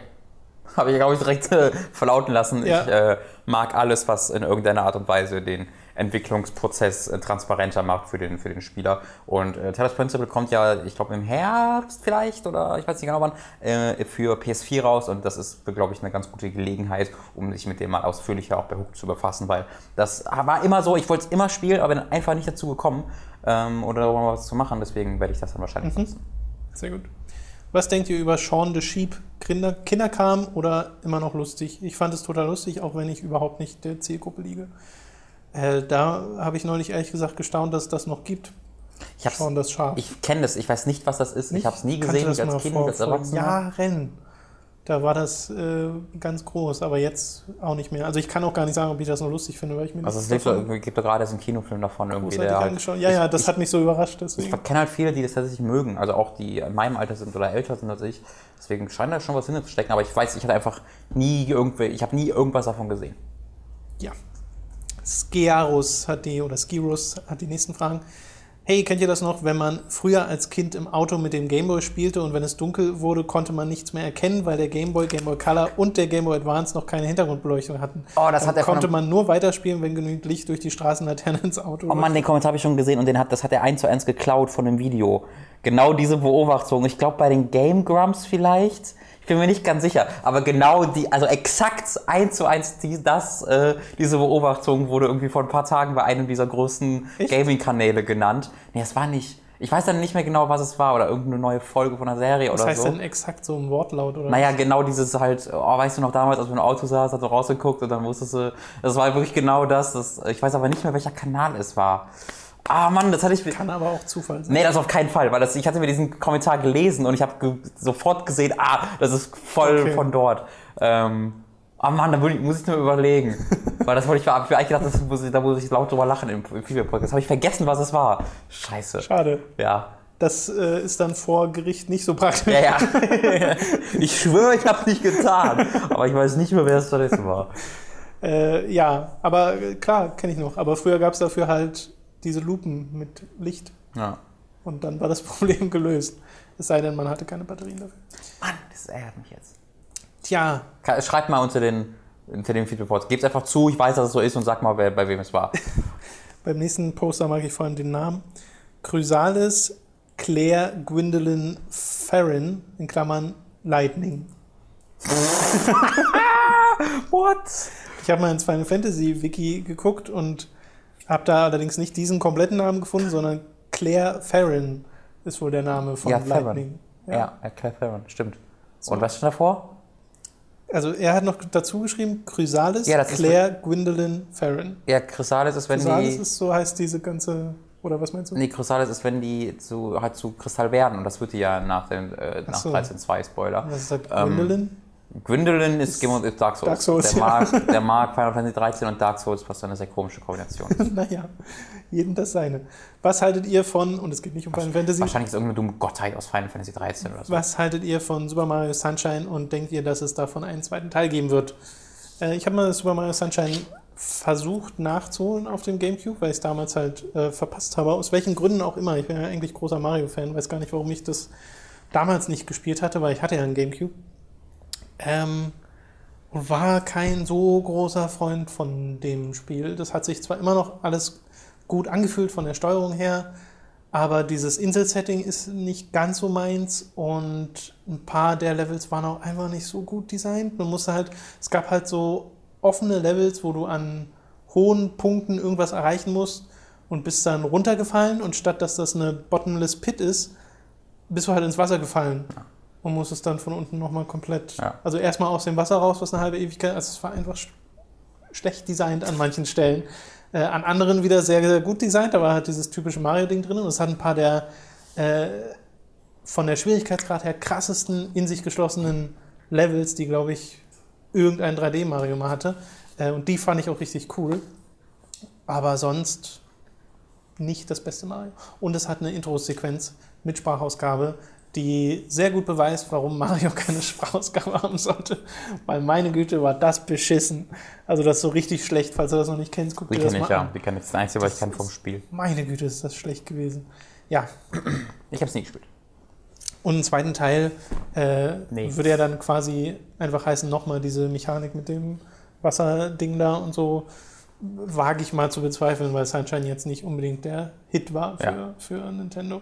Habe ich, glaube ich, direkt äh, verlauten lassen. Ja. Ich äh, mag alles, was in irgendeiner Art und Weise den Entwicklungsprozess äh, transparenter macht für den, für den Spieler. Und äh, Taylor's Principle kommt ja, ich glaube, im Herbst vielleicht oder ich weiß nicht genau wann, äh, für PS4 raus. Und das ist, glaube ich, eine ganz gute Gelegenheit, um sich mit dem mal ausführlicher auch bei Hook zu befassen, weil das war immer so, ich wollte es immer spielen, aber bin einfach nicht dazu gekommen ähm, oder darüber was zu machen. Deswegen werde ich das dann wahrscheinlich nutzen. Sehr gut. Was denkt ihr über Shaun the Sheep? Kinder, Kinderkram oder immer noch lustig? Ich fand es total lustig, auch wenn ich überhaupt nicht der Zielgruppe liege. Äh, da habe ich neulich ehrlich gesagt gestaunt, dass es das noch gibt. Ich. Ich kenne das, ich weiß nicht, was das ist. Ich habe es nie gesehen, nicht mal als Kind, vor, als Erwachsener. Jahren. Da war das äh, ganz groß, aber jetzt auch nicht mehr. Also ich kann auch gar nicht sagen, ob ich das noch lustig finde, weil ich mir Also es davon so- gibt gerade jetzt einen Kinofilm davon irgendwie, der halt. Ja, ja, das ich, hat mich so überrascht. ich, Deswegen. ich kenne halt viele, die das tatsächlich mögen, also auch die in meinem Alter sind oder älter sind als ich. Deswegen scheint da schon was hinter zu stecken, aber ich weiß, ich hatte einfach nie irgendwie, ich habe nie irgendwas davon gesehen. Ja. Skearus hat die, oder Skirus hat die nächsten Fragen. Hey, kennt ihr das noch, wenn man früher als Kind im Auto mit dem Gameboy spielte und wenn es dunkel wurde, konnte man nichts mehr erkennen, weil der Gameboy, Gameboy Color und der Gameboy Advance noch keine Hintergrundbeleuchtung hatten. Oh, das hat er konnte einem- man nur weiterspielen, wenn genügend Licht durch die Straßenlaterne ins Auto Oh Mann, den Kommentar habe ich schon gesehen und den hat, das hat er eins zu eins geklaut von dem Video. Genau diese Beobachtung. Ich glaube bei den Game Grumps vielleicht. Ich bin mir nicht ganz sicher. Aber genau die, also exakt eins zu eins die, das, äh, diese Beobachtung wurde irgendwie vor ein paar Tagen bei einem dieser Echt? Gaming-Kanäle genannt. Nee, es war nicht. Ich weiß dann nicht mehr genau, was es war oder irgendeine neue Folge von einer Serie Was oder heißt so. denn exakt so ein Wortlaut? Oder Naja, genau dieses halt, oh, weißt du noch damals, als du im Auto saß, hast du rausgeguckt und dann wusstest du, das war wirklich genau das, das. Ich weiß aber nicht mehr, welcher Kanal es war. Ah Mann, das hatte ich. Kann aber auch Zufall sein. Nee, das auf keinen Fall, weil das, ich hatte mir diesen Kommentar gelesen und ich habe ge sofort gesehen, ah, das ist voll Okay. von dort. Ähm, ah Mann, da muss ich, muss ich nur überlegen. weil das wollte ich, mir eigentlich gedacht, das muss ich, da muss ich laut drüber lachen im Video-Podcast. Habe ich vergessen, was es war. Scheiße. Schade. Ja. Das äh, ist dann vor Gericht nicht so praktisch. Ja, ja. ich schwöre, ich habe nicht getan. Aber ich weiß nicht mehr, wer es stattdessen war. Äh, ja, aber äh, klar, kenne ich noch. Aber früher gab es dafür halt diese Lupen mit Licht. Ja. Und dann war das Problem gelöst. Es sei denn, man hatte keine Batterien dafür. Mann, das ärgert mich jetzt. Tja, Schreibt mal unter den, unter den Feedback Gebt einfach zu, ich weiß, dass es so ist und sag mal, wer, bei wem es war. beim nächsten Poster mag ich vor allem den Namen. Chrysalis Claire Gwendolyn Farron, in Klammern Lightning. What? Ich habe mal ins Final Fantasy Wiki geguckt und habe da allerdings nicht diesen kompletten Namen gefunden, sondern Claire Farron ist wohl der Name von Ja, Farron. Lightning. Ja, ja Claire Farron, stimmt. Und was stand davor? Also er hat noch dazu geschrieben, Chrysalis Ja, das ist- Claire Gwendolyn Farron. Ja, Chrysalis ist, wenn Chrysalis die. ist so heißt diese ganze, oder was meinst du? Nee, Chrysalis ist, wenn die zu, halt zu Kristall werden. Und das wird die ja nach, äh, nach so. 13.2 Spoiler. Was ist das? Ähm, Gwendolyn? Ist, Game of- Dark Souls. Dark Souls, der, ja. mag, der mag Final Fantasy 13 und Dark Souls, was eine sehr komische Kombination ist. naja, jedem das seine. Was haltet ihr von, und es geht nicht um Final Fantasy, Wahrscheinlich ist irgendeine dumme Gottheit aus Final Fantasy 13 oder so. was haltet ihr von Super Mario Sunshine und denkt ihr, dass es davon einen zweiten Teil geben wird? Äh, ich habe mal Super Mario Sunshine versucht nachzuholen auf dem Gamecube, weil ich es damals halt äh, verpasst habe. Aus welchen Gründen auch immer. Ich bin ja eigentlich großer Mario-Fan, weiß gar nicht, warum ich das damals nicht gespielt hatte, weil ich hatte ja einen Gamecube. Ähm, und war kein so großer Freund von dem Spiel. Das hat sich zwar immer noch alles gut angefühlt von der Steuerung her, aber dieses Insel-Setting ist nicht ganz so meins und ein paar der Levels waren auch einfach nicht so gut designt. Man musste halt, es gab halt so offene Levels, wo du an hohen Punkten irgendwas erreichen musst und bist dann runtergefallen und statt dass das eine Bottomless Pit ist, bist du halt ins Wasser gefallen und musstest dann von unten nochmal komplett, Ja. also erstmal aus dem Wasser raus, was eine halbe Ewigkeit, also es war einfach sch schlecht designt an manchen Stellen. Äh, an anderen wieder sehr, sehr gut designt, da war halt dieses typische Mario-Ding drin und es hat ein paar der äh, von der Schwierigkeitsgrad her krassesten, in sich geschlossenen Levels, die, glaube ich, irgendein 3D-Mario mal hatte. Äh, und die fand ich auch richtig cool. Aber sonst nicht das beste Mario. Und es hat eine Intro-Sequenz mit Sprachausgabe, die sehr gut beweist, warum Mario keine Sprachausgabe haben sollte. Weil meine Güte war das beschissen. Also das ist so richtig schlecht, falls du das noch nicht kennst, guck Die dir das mal ich ja. an. Die kenne ich. Das Einzige, was ich kann vom Spiel. Meine Güte, ist das schlecht gewesen. Ja, Ich habe es nie gespielt. und einen zweiten Teil äh, Nee. würde ja dann quasi einfach heißen, nochmal diese Mechanik mit dem Wasserding da und so wage ich mal zu bezweifeln, weil Sunshine jetzt nicht unbedingt der Hit war für, Ja. für Nintendo.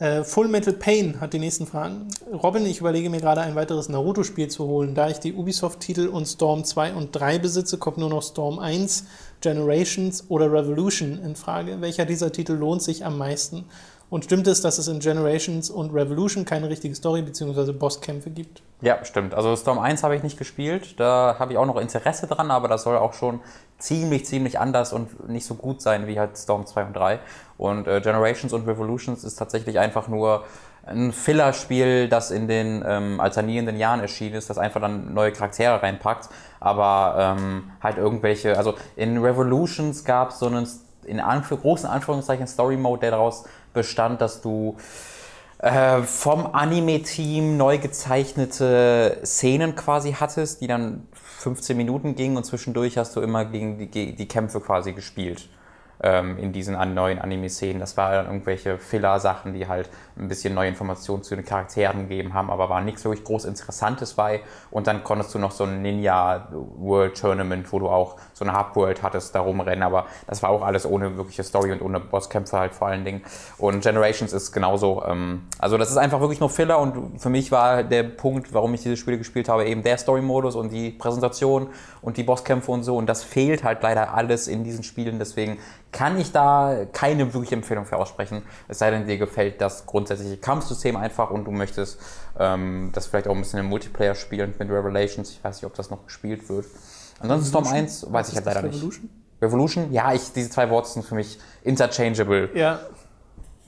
Äh, Full Metal Pain hat die nächsten Fragen. Robin, ich überlege mir gerade ein weiteres Naruto-Spiel zu holen. Da ich die Ubisoft-Titel und Storm 2 und 3 besitze, kommt nur noch Storm 1, Generations oder Revolution in Frage. Welcher dieser Titel lohnt sich am meisten? Und stimmt es, dass es in Generations und Revolution keine richtige Story bzw. Bosskämpfe gibt? Ja, stimmt. Also Storm 1 habe ich nicht gespielt. Da habe ich auch noch Interesse dran, aber das soll auch schon ziemlich, ziemlich anders und nicht so gut sein wie halt Storm 2 und 3. Und äh, Generations und Revolutions ist tatsächlich einfach nur ein Fillerspiel, das in den ähm, alternierenden Jahren erschienen ist, das einfach dann neue Charaktere reinpackt. Aber ähm, halt irgendwelche, also in Revolutions gab es so einen in Anf großen Anführungszeichen Story Mode, der daraus bestand, dass du äh, vom Anime-Team neu gezeichnete Szenen quasi hattest, die dann 15 Minuten gingen und zwischendurch hast du immer gegen die, die Kämpfe quasi gespielt ähm, in diesen an neuen Anime-Szenen. Das waren irgendwelche Filler-Sachen, die halt ein bisschen neue Informationen zu den Charakteren gegeben haben, aber war nichts wirklich groß Interessantes bei. Und dann konntest du noch so ein Ninja World Tournament, wo du auch so eine Hub-World hattest, da rumrennen, aber das war auch alles ohne wirkliche Story und ohne Bosskämpfe halt vor allen Dingen. Und Generations ist genauso, ähm, also das ist einfach wirklich nur Filler und für mich war der Punkt, warum ich diese Spiele gespielt habe, eben der Story-Modus und die Präsentation und die Bosskämpfe und so und das fehlt halt leider alles in diesen Spielen, deswegen kann ich da keine wirkliche Empfehlung für aussprechen, es sei denn, dir gefällt das grundsätzliche Kampfsystem einfach und du möchtest ähm, das vielleicht auch ein bisschen im Multiplayer spielen mit Revelations, ich weiß nicht, ob das noch gespielt wird. Ansonsten Storm 1 weiß ich halt leider nicht. Revolution? Revolution? Ja, ich, diese zwei Worte sind für mich interchangeable. Ja,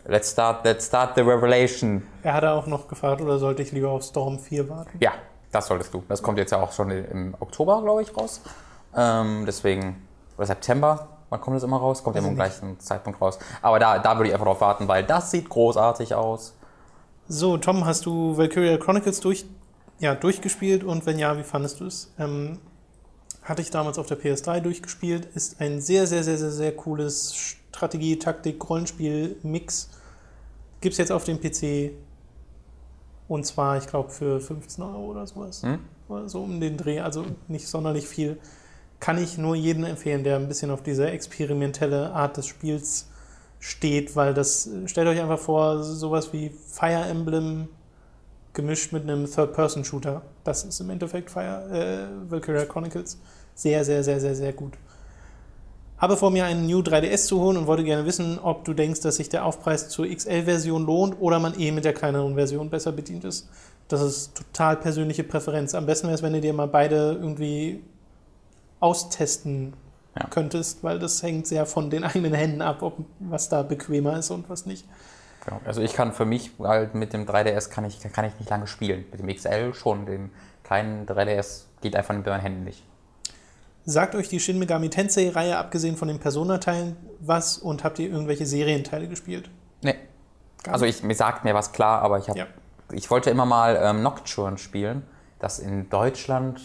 Let's start, let's start the revelation. er hatte auch noch gefragt, oder sollte ich lieber auf Storm 4 warten? Ja, das solltest du. Das kommt jetzt ja auch schon im Oktober, glaube ich, raus. Ähm, deswegen, oder September. Wann kommt das immer raus? Kommt immer im gleichen Zeitpunkt raus. Aber da, da würde ich einfach drauf warten, weil das sieht großartig aus. So, Tom, hast du Valkyria Chronicles durch, ja, durchgespielt und wenn ja, wie fandest du es? Ähm, hatte ich damals auf der PS3 durchgespielt, ist ein sehr, sehr, sehr, sehr, sehr cooles Strategie, Taktik, Rollenspiel-Mix. Gibt es jetzt auf dem PC und zwar, ich glaube, für 15 Euro oder sowas. Hm? Oder so um den Dreh, also nicht sonderlich viel. Kann ich nur jedem empfehlen, der ein bisschen auf diese experimentelle Art des Spiels steht, weil das, stellt euch einfach vor, sowas wie Fire Emblem gemischt mit einem Third-Person-Shooter. Das ist im Endeffekt Fire, äh, Valkyria Chronicles. Sehr, sehr, sehr, sehr, sehr gut. Habe vor mir einen New 3DS zu holen und wollte gerne wissen, ob du denkst, dass sich der Aufpreis zur XL-Version lohnt oder man eh mit der kleineren Version besser bedient ist. Das ist total persönliche Präferenz. Am besten wäre es, wenn du dir mal beide irgendwie austesten Ja. könntest, weil das hängt sehr von den eigenen Händen ab, ob was da bequemer ist und was nicht. Genau. Also ich kann für mich halt mit dem 3DS kann ich, kann ich nicht lange spielen. Mit dem XL schon. Dem kleinen 3DS geht einfach mit meinen Händen nicht. Sagt euch die Shin Megami Tensei-Reihe, abgesehen von den Persona-Teilen, was und habt ihr irgendwelche Serienteile gespielt? Nee. Gar Also ich, mir sagt mir was klar, aber ich, hab, Ja. ich wollte immer mal ähm, Nocturne spielen. Das in Deutschland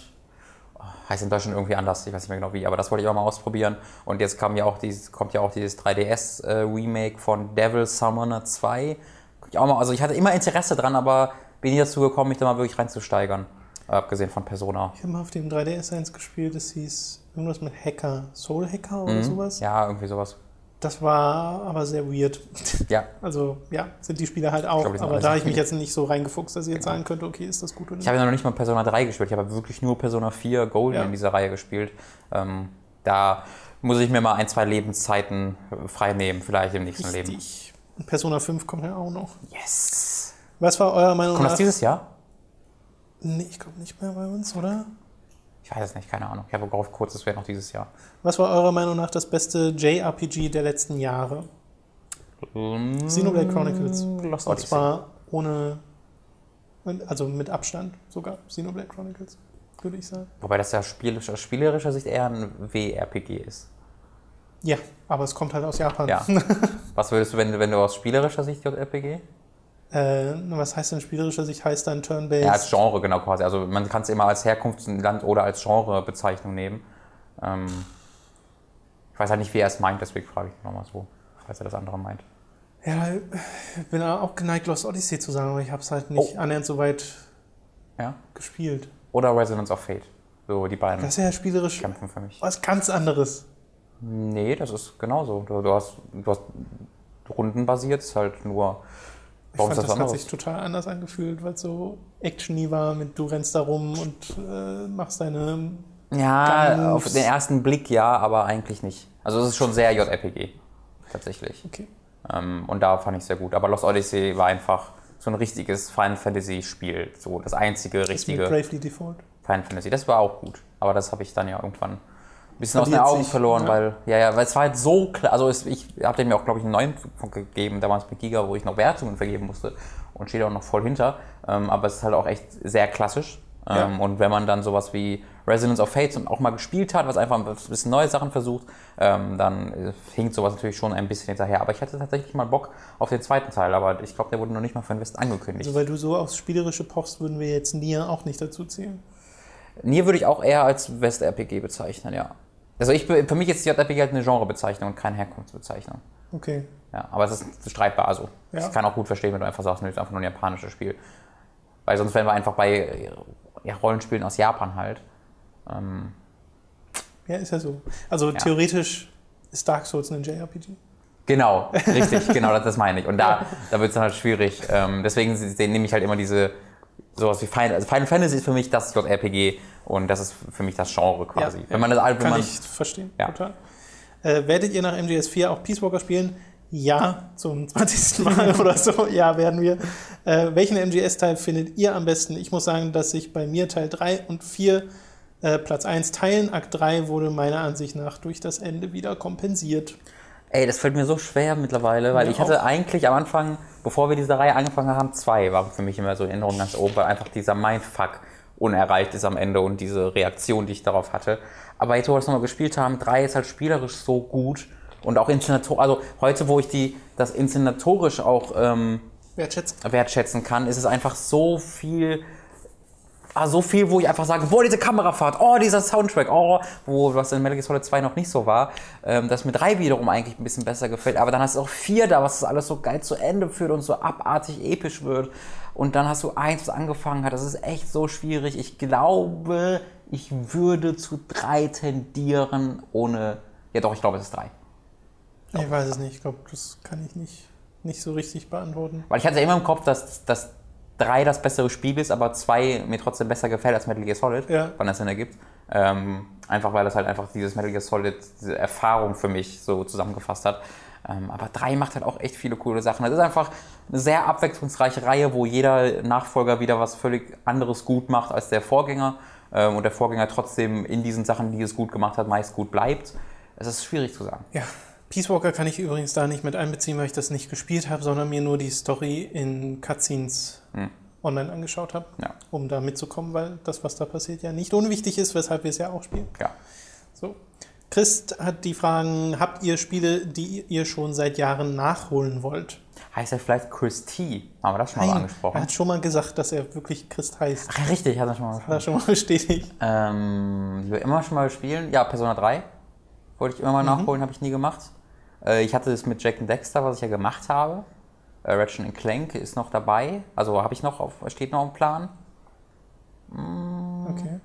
heißt in Deutschland irgendwie anders, ich weiß nicht mehr genau wie, aber das wollte ich auch mal ausprobieren. Und jetzt kam ja auch dieses, kommt ja auch dieses 3DS-Remake von Devil Summoner 2. Guck ich auch mal, also ich hatte immer Interesse dran, aber bin nie dazu gekommen, mich da mal wirklich reinzusteigern. Äh, Abgesehen von Persona. Ich habe mal auf dem 3DS eins gespielt, das hieß irgendwas mit Hacker, Soul Hacker oder sowas. Mhm. Ja, irgendwie sowas. Das war aber sehr weird. Ja, Also ja, sind die Spiele halt auch. glaub, aber da habe ich mich jetzt nicht so reingefuchst, dass ich jetzt sagen könnte, okay, ist das gut oder ich nicht. habe ja noch nicht mal Persona 3 gespielt. Ich habe wirklich nur Persona 4 Golden Ja. in dieser Reihe gespielt. Ähm, da muss ich mir mal ein, zwei Lebenszeiten äh, frei nehmen, vielleicht im nächsten Leben. Richtig. Und Persona 5 kommt ja auch noch. Yes! Was war eurer Meinung Kommt das nach? dieses Jahr? Nee, ich glaube nicht mehr bei uns, oder? Ich weiß es nicht, keine Ahnung. Ich habe gehofft, kurz, es wäre noch dieses Jahr. Was war eurer Meinung nach das beste JRPG der letzten Jahre? Xenoblade Chronicles. Lost Und zwar ohne, also mit Abstand sogar Xenoblade Chronicles, würde ich sagen. Wobei das ja aus spielerischer Sicht eher ein WRPG ist. Ja, aber es kommt halt aus Japan. Ja. Was würdest du, wenn, du- wenn du aus spielerischer Sicht JRPG? Äh, was heißt denn spielerischer Sicht? Heißt dann Turn-Based? Ja, als Genre, genau quasi. Also man kann es immer als Herkunftsland oder als Genrebezeichnung nehmen. Ähm, ich weiß halt nicht, wie er es meint, deswegen frage ich nochmal so, falls er das andere meint. Ja, ich bin auch geneigt, Lost Odyssey zu sagen, aber ich habe es halt nicht Oh. annähernd so weit Ja? gespielt. Oder Resonance of Fate. So die beiden Das ist ja spielerisch kämpfen für mich. was ganz anderes. Nee, das ist genauso. Du, du hast, du hast rundenbasiert, ist halt nur. Ich Warum fand, ist das das hat sich total anders angefühlt, weil es so actiony war, mit du rennst da rum und äh, machst deine... Ja, Ganz- auf den ersten Blick ja, aber eigentlich nicht. Also es ist schon sehr JRPG. Tatsächlich. Okay. Ähm, und da fand ich sehr gut. Aber Lost Odyssey war einfach so ein richtiges Final Fantasy Spiel. So das einzige Ist mit richtige Bravely Default. Final Fantasy. Das war auch gut. Aber das habe ich dann ja irgendwann bisschen aus den Augen sich, verloren, ja. weil, ja, ja, weil es war halt so klar. Also es, ich habe dem ja auch, glaube ich, einen neuen gegeben, damals mit Giga, wo ich noch Wertungen vergeben musste und stehe da auch noch voll hinter. Ähm, aber es ist halt auch echt sehr klassisch. Ja. Ähm, und wenn man dann sowas wie Resonance of Fates und auch mal gespielt hat, was einfach ein bisschen neue Sachen versucht, ähm, dann äh, hinkt sowas natürlich schon ein bisschen hinterher. Aber ich hatte tatsächlich mal Bock auf den zweiten Teil, aber ich glaube, der wurde noch nicht mal für den West angekündigt. Also weil du so aufs Spielerische pochst, würden wir jetzt Nier auch nicht dazu zählen. Nier würde ich auch eher als West-RPG bezeichnen, ja. Also ich, für mich ist JRPG halt eine Genrebezeichnung und keine Herkunftsbezeichnung. Okay. Ja, aber es ist streitbar. Also Ja. ich kann auch gut verstehen, wenn du einfach sagst, nö, ist einfach nur ein japanisches Spiel. Weil sonst wären wir einfach bei ja, Rollenspielen aus Japan halt. Ähm, Ja, ist ja so. Also theoretisch ist Dark Souls ein JRPG. genau, richtig, genau, das, das meine ich. Und da, da wird es dann halt schwierig. Ähm, deswegen nehme ich halt immer diese, sowas wie Final, also Final Fantasy ist für mich das JRPG und das ist für mich das Genre quasi. Ja, wenn man das wenn Kann man, ich verstehen, Ja. total. Äh, werdet ihr nach MGS4 auch Peace Walker spielen? Ja, zum 20. Mal oder so. Ja, werden wir. Äh, welchen MGS-Teil findet ihr am besten? Ich muss sagen, dass sich bei mir Teil 3 und 4 äh, Platz 1 teilen. Akt 3 wurde meiner Ansicht nach durch das Ende wieder kompensiert. Ey, das fällt mir so schwer mittlerweile, weil Mir ich hatte auch. eigentlich am Anfang, bevor wir diese Reihe angefangen haben, zwei war für mich immer so in Erinnerung ganz oben, weil einfach dieser Mindfuck unerreicht ist am Ende und diese Reaktion, die ich darauf hatte. Aber jetzt, wo wir das nochmal gespielt haben, 3 ist halt spielerisch so gut und auch inszenatorisch, also heute, wo ich die, das inszenatorisch auch ähm, Wertschätzen. wertschätzen kann, ist es einfach so viel, ah, so viel, wo ich einfach sage, boah, diese Kamerafahrt, oh, dieser Soundtrack, oh, wo was in Metal Gear Solid 2 noch nicht so war, ähm, das mir 3 wiederum eigentlich ein bisschen besser gefällt, aber dann hast du auch 4 da, was das alles so geil zu Ende führt und so abartig episch wird und dann hast du eins, was angefangen hat, das ist echt so schwierig. Ich glaube, ich würde zu 3 tendieren, ohne, ja doch, ich glaube, es ist 3. Ich weiß es nicht. Ich glaube, das kann ich nicht, nicht so richtig beantworten. Weil ich hatte ja immer im Kopf, dass, dass 3 das bessere Spiel ist, aber 2 mir trotzdem besser gefällt als Metal Gear Solid, Ja. wann das Sinn ergibt. Ähm, einfach weil das halt einfach dieses Metal Gear Solid, diese Erfahrung für mich so zusammengefasst hat. Ähm, aber 3 macht halt auch echt viele coole Sachen. Das ist einfach eine sehr abwechslungsreiche Reihe, wo jeder Nachfolger wieder was völlig anderes gut macht als der Vorgänger. Ähm, und der Vorgänger trotzdem in diesen Sachen, die es gut gemacht hat, meist gut bleibt. Es ist schwierig zu sagen. Ja. Peace Walker kann ich übrigens da nicht mit einbeziehen, weil ich das nicht gespielt habe, sondern mir nur die Story in Cutscenes online angeschaut habe, Ja. um da mitzukommen, weil das, was da passiert, ja nicht unwichtig ist, weshalb wir es ja auch spielen. Ja. So. Christ hat die Fragen, habt ihr Spiele, die ihr schon seit Jahren nachholen wollt? Heißt er vielleicht Chris T? Haben wir das schon mal er angesprochen? hat schon mal gesagt, dass er wirklich Christ heißt. Ach, ja, richtig, hat er schon mal Hat er schon mal bestätigt. Ähm, die wir immer schon mal spielen. Ja, Persona 3 wollte ich immer mal nachholen, habe ich nie gemacht. Äh, ich hatte das mit Jack and Dexter, was ich ja gemacht habe. Äh, Ratchet and Clank ist noch dabei. Also habe ich noch auf, steht noch im Plan. Okay.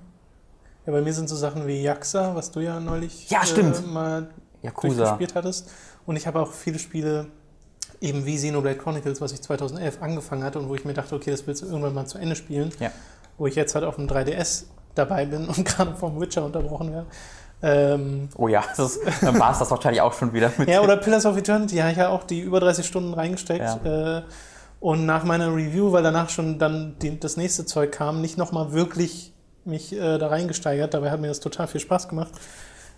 Ja, bei mir sind so Sachen wie Yaxa, was du ja neulich Ja, stimmt. Äh, mal durchgespielt hattest. Und ich habe auch viele Spiele, eben wie Xenoblade Chronicles, was ich 2011 angefangen hatte und wo ich mir dachte, okay, das willst du irgendwann mal zu Ende spielen. Ja. Wo ich jetzt halt auf dem 3DS dabei bin und gerade vom Witcher unterbrochen werde. Ähm, Oh ja, das ist, dann war es das wahrscheinlich auch schon wieder mit. ja, oder Pillars of Eternity, habe ich ja auch die über 30 Stunden reingesteckt. Ja. Äh, und nach meiner Review, weil danach schon dann die, das nächste Zeug kam, nicht nochmal wirklich mich äh, da reingesteigert. Dabei hat mir das total viel Spaß gemacht.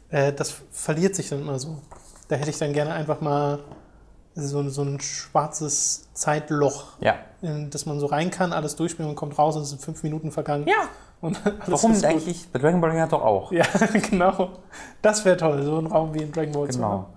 Äh, das verliert sich dann immer so. Da hätte ich dann gerne einfach mal so, so ein schwarzes Zeitloch, Ja. in das man so rein kann, alles durchspielen und kommt raus und es sind fünf Minuten vergangen. Ja. Warum ist gut. eigentlich? Bei Dragon Ball ja doch auch. Ja, genau. Das wäre toll, so ein Raum wie in Dragon Ball. Genau.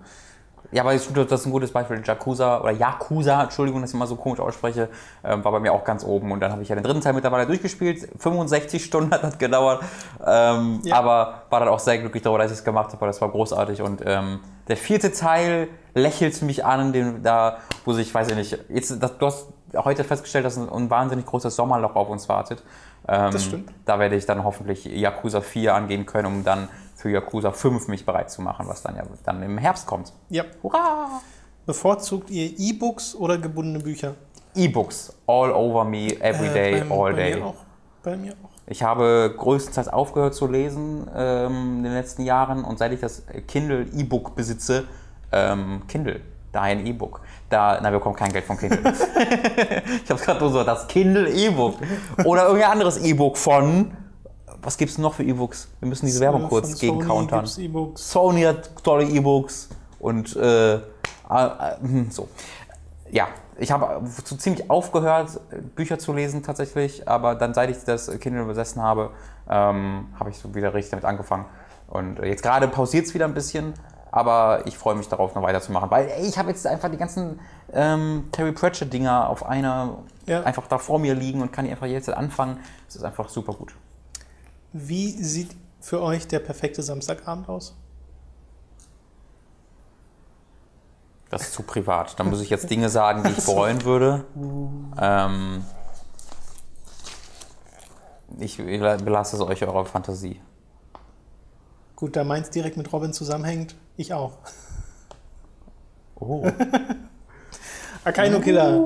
Ja, aber das ist ein gutes Beispiel. Yakuza oder Yakuza, Entschuldigung, dass ich immer so komisch ausspreche, ähm, war bei mir auch ganz oben. Und dann habe ich ja den dritten Teil mittlerweile durchgespielt. 65 Stunden hat das gedauert. Ähm, Ja. Aber war dann auch sehr glücklich darüber, dass ich es gemacht habe, weil das war großartig. Und ähm, der vierte Teil lächelt mich an, den, da, wo sich, weiß ich nicht, jetzt, das, du hast heute festgestellt, dass ein, ein wahnsinnig großes Sommerloch auf uns wartet. Ähm, Das stimmt. Da werde ich dann hoffentlich Yakuza 4 angehen können, um dann für Yakuza 5 mich bereit zu machen, was dann ja dann im Herbst kommt. Ja. Hurra! Bevorzugt ihr E-Books oder gebundene Bücher? E-Books, all over me, every Äh, day, all bei day. Mir auch. Bei mir auch. Ich habe größtenteils aufgehört zu lesen ähm, in den letzten Jahren und seit ich das Kindle E-Book besitze, ähm, Kindle, da ein E-Book. Da, na, wir bekommen kein Geld von Kindle. ich habe gerade nur so, das Kindle E-Book. Oder irgendein anderes E-Book von, was gibt es noch für E-Books? Wir müssen diese Werbung kurz von gegen Sony countern. gibt's E-Books. Sony hat tolle E-Books und äh, äh, äh, hm, so. Ja, ich habe so ziemlich aufgehört, Bücher zu lesen tatsächlich, aber dann, seit ich das Kindle besessen habe, ähm, habe ich so wieder richtig damit angefangen. Und jetzt gerade pausiert es wieder ein bisschen, aber ich freue mich darauf, noch weiterzumachen, weil ey, ich habe jetzt einfach die ganzen ähm, Terry Pratchett-Dinger auf einer Ja. einfach da vor mir liegen und kann die einfach jetzt anfangen. Es ist einfach super gut. Wie sieht für euch der perfekte Samstagabend aus? Das ist zu privat. Da muss ich jetzt Dinge sagen, die ich bereuen würde. Ähm, ich belasse es euch eurer Fantasie. Gut, da meins direkt mit Robin zusammenhängt, ich auch. Oh. Akaino Killer.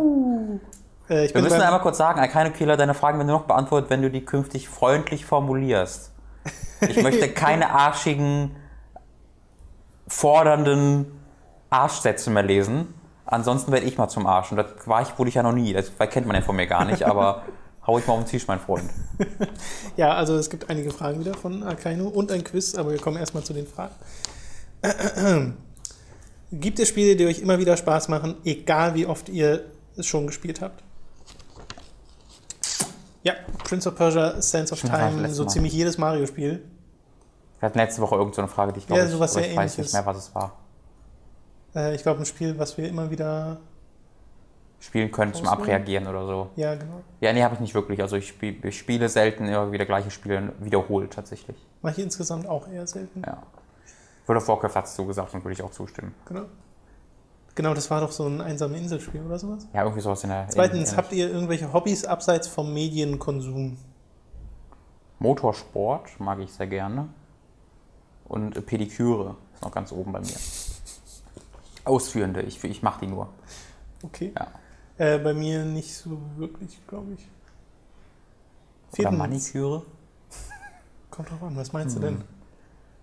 Äh, ich Wir müssen einmal kurz sagen, keine Killer, deine Fragen werden nur noch beantwortet, wenn du die künftig freundlich formulierst. Ich möchte keine arschigen, fordernden Arschsätze mehr lesen. Ansonsten werde ich mal zum Arsch. Und das war ich, wurde ich ja noch nie. Das kennt man ja von mir gar nicht, aber hau ich mal auf den Tisch, mein Freund. Ja, also es gibt einige Fragen wieder von Akaino und ein Quiz, aber wir kommen erstmal zu den Fragen. Gibt es Spiele, die euch immer wieder Spaß machen, egal wie oft ihr es schon gespielt habt? Ja, Prince of Persia, Sense of Time, so ziemlich jedes Mario-Spiel. Wir hatten letzte Woche irgend so eine Frage, die ich glaube, Ja, ich, sowas aber sehr ich weiß nicht mehr, was es war. Äh, ich glaube, ein Spiel, was wir immer wieder. Spielen können zum? Abreagieren oder so. Ja, genau. Ja, nee, habe ich nicht wirklich. Also ich, spiel, ich spiele selten immer wieder gleiche Spiele wiederholt tatsächlich. Mache ich insgesamt auch eher selten. Ja. World of Warcraft hast du gesagt und würde ich auch zustimmen. Genau. Genau, das war doch so ein einsame Inselspiel oder sowas. Ja, irgendwie sowas in der. Zweitens, in, habt ihr irgendwelche Hobbys abseits vom Medienkonsum? Motorsport mag ich sehr gerne. Und Pediküre ist noch ganz oben bei mir. Ausführende, ich, ich mache die nur. Okay. Ja. Äh, bei mir nicht so wirklich, glaube ich. Oder Viertens. Maniküre. Kommt drauf an, was meinst du denn?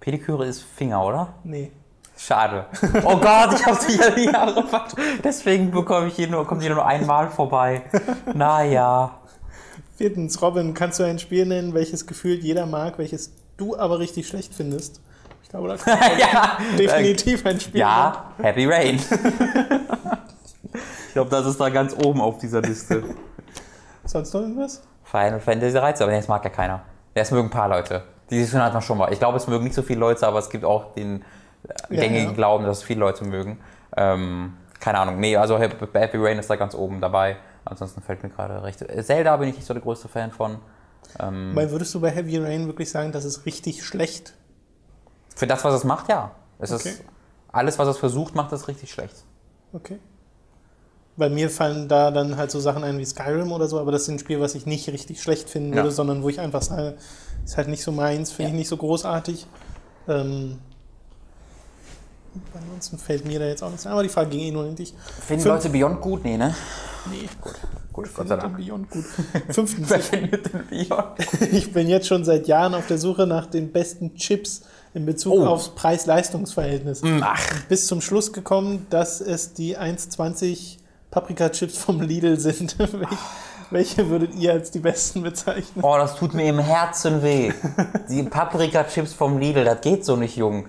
Pediküre ist Finger, oder? Nee. Schade. Oh Gott, ich habe sie ja die Jahre verpasst. Deswegen bekomme ich hier nur, kommt hier nur einmal vorbei. Naja. Viertens, Robin, kannst du ein Spiel nennen, welches gefühlt jeder mag, welches du aber richtig schlecht findest? Ich glaube, da kann ja. definitiv ein Spiel Ja, Happy Rain. ich glaube, das ist da ganz oben auf dieser Liste. nennen. Sonst noch irgendwas? Final Fantasy 13, aber nee, das mag ja keiner. Ja, es mögen ein paar Leute. Die schon hat man schon mal. Ich glaube, es mögen nicht so viele Leute, aber es gibt auch den äh, Ja, gängigen ja. Glauben, dass es viele Leute mögen. Ähm, keine Ahnung. Nee, also Happy Rain ist da ganz oben dabei. Ansonsten fällt mir gerade recht. Zelda bin ich nicht so der größte Fan von. Ähm, Weil würdest du bei Heavy Rain wirklich sagen, das ist richtig schlecht? für das, was es macht, ja. Es Okay. ist alles, was es versucht, macht es richtig schlecht. Okay. Bei mir fallen da dann halt so Sachen ein wie Skyrim oder so, aber das ist ein Spiel, was ich nicht richtig schlecht finden Ja. würde, sondern wo ich einfach sage, ist halt nicht so meins, finde Ja. ich nicht so großartig. Ähm, ansonsten fällt mir da jetzt auch nichts ein, aber die Frage ging eh nur in dich. Finden Fünf- Leute Beyond gut? Nee, ne? Nee, gut. Gut, Gott sei Dank. Beyond gut. Fünftens, Wer findet denn Beyond? ich bin jetzt schon seit Jahren auf der Suche nach den besten Chips in Bezug Oh. aufs Preis-Leistungs-Verhältnis. Ach, Bis zum Schluss gekommen, dass es die 1,20 Paprika-Chips vom Lidl sind. Welch, welche würdet ihr als die besten bezeichnen? oh, das tut mir im Herzen weh. Die Paprika-Chips vom Lidl, das geht so nicht, Jung.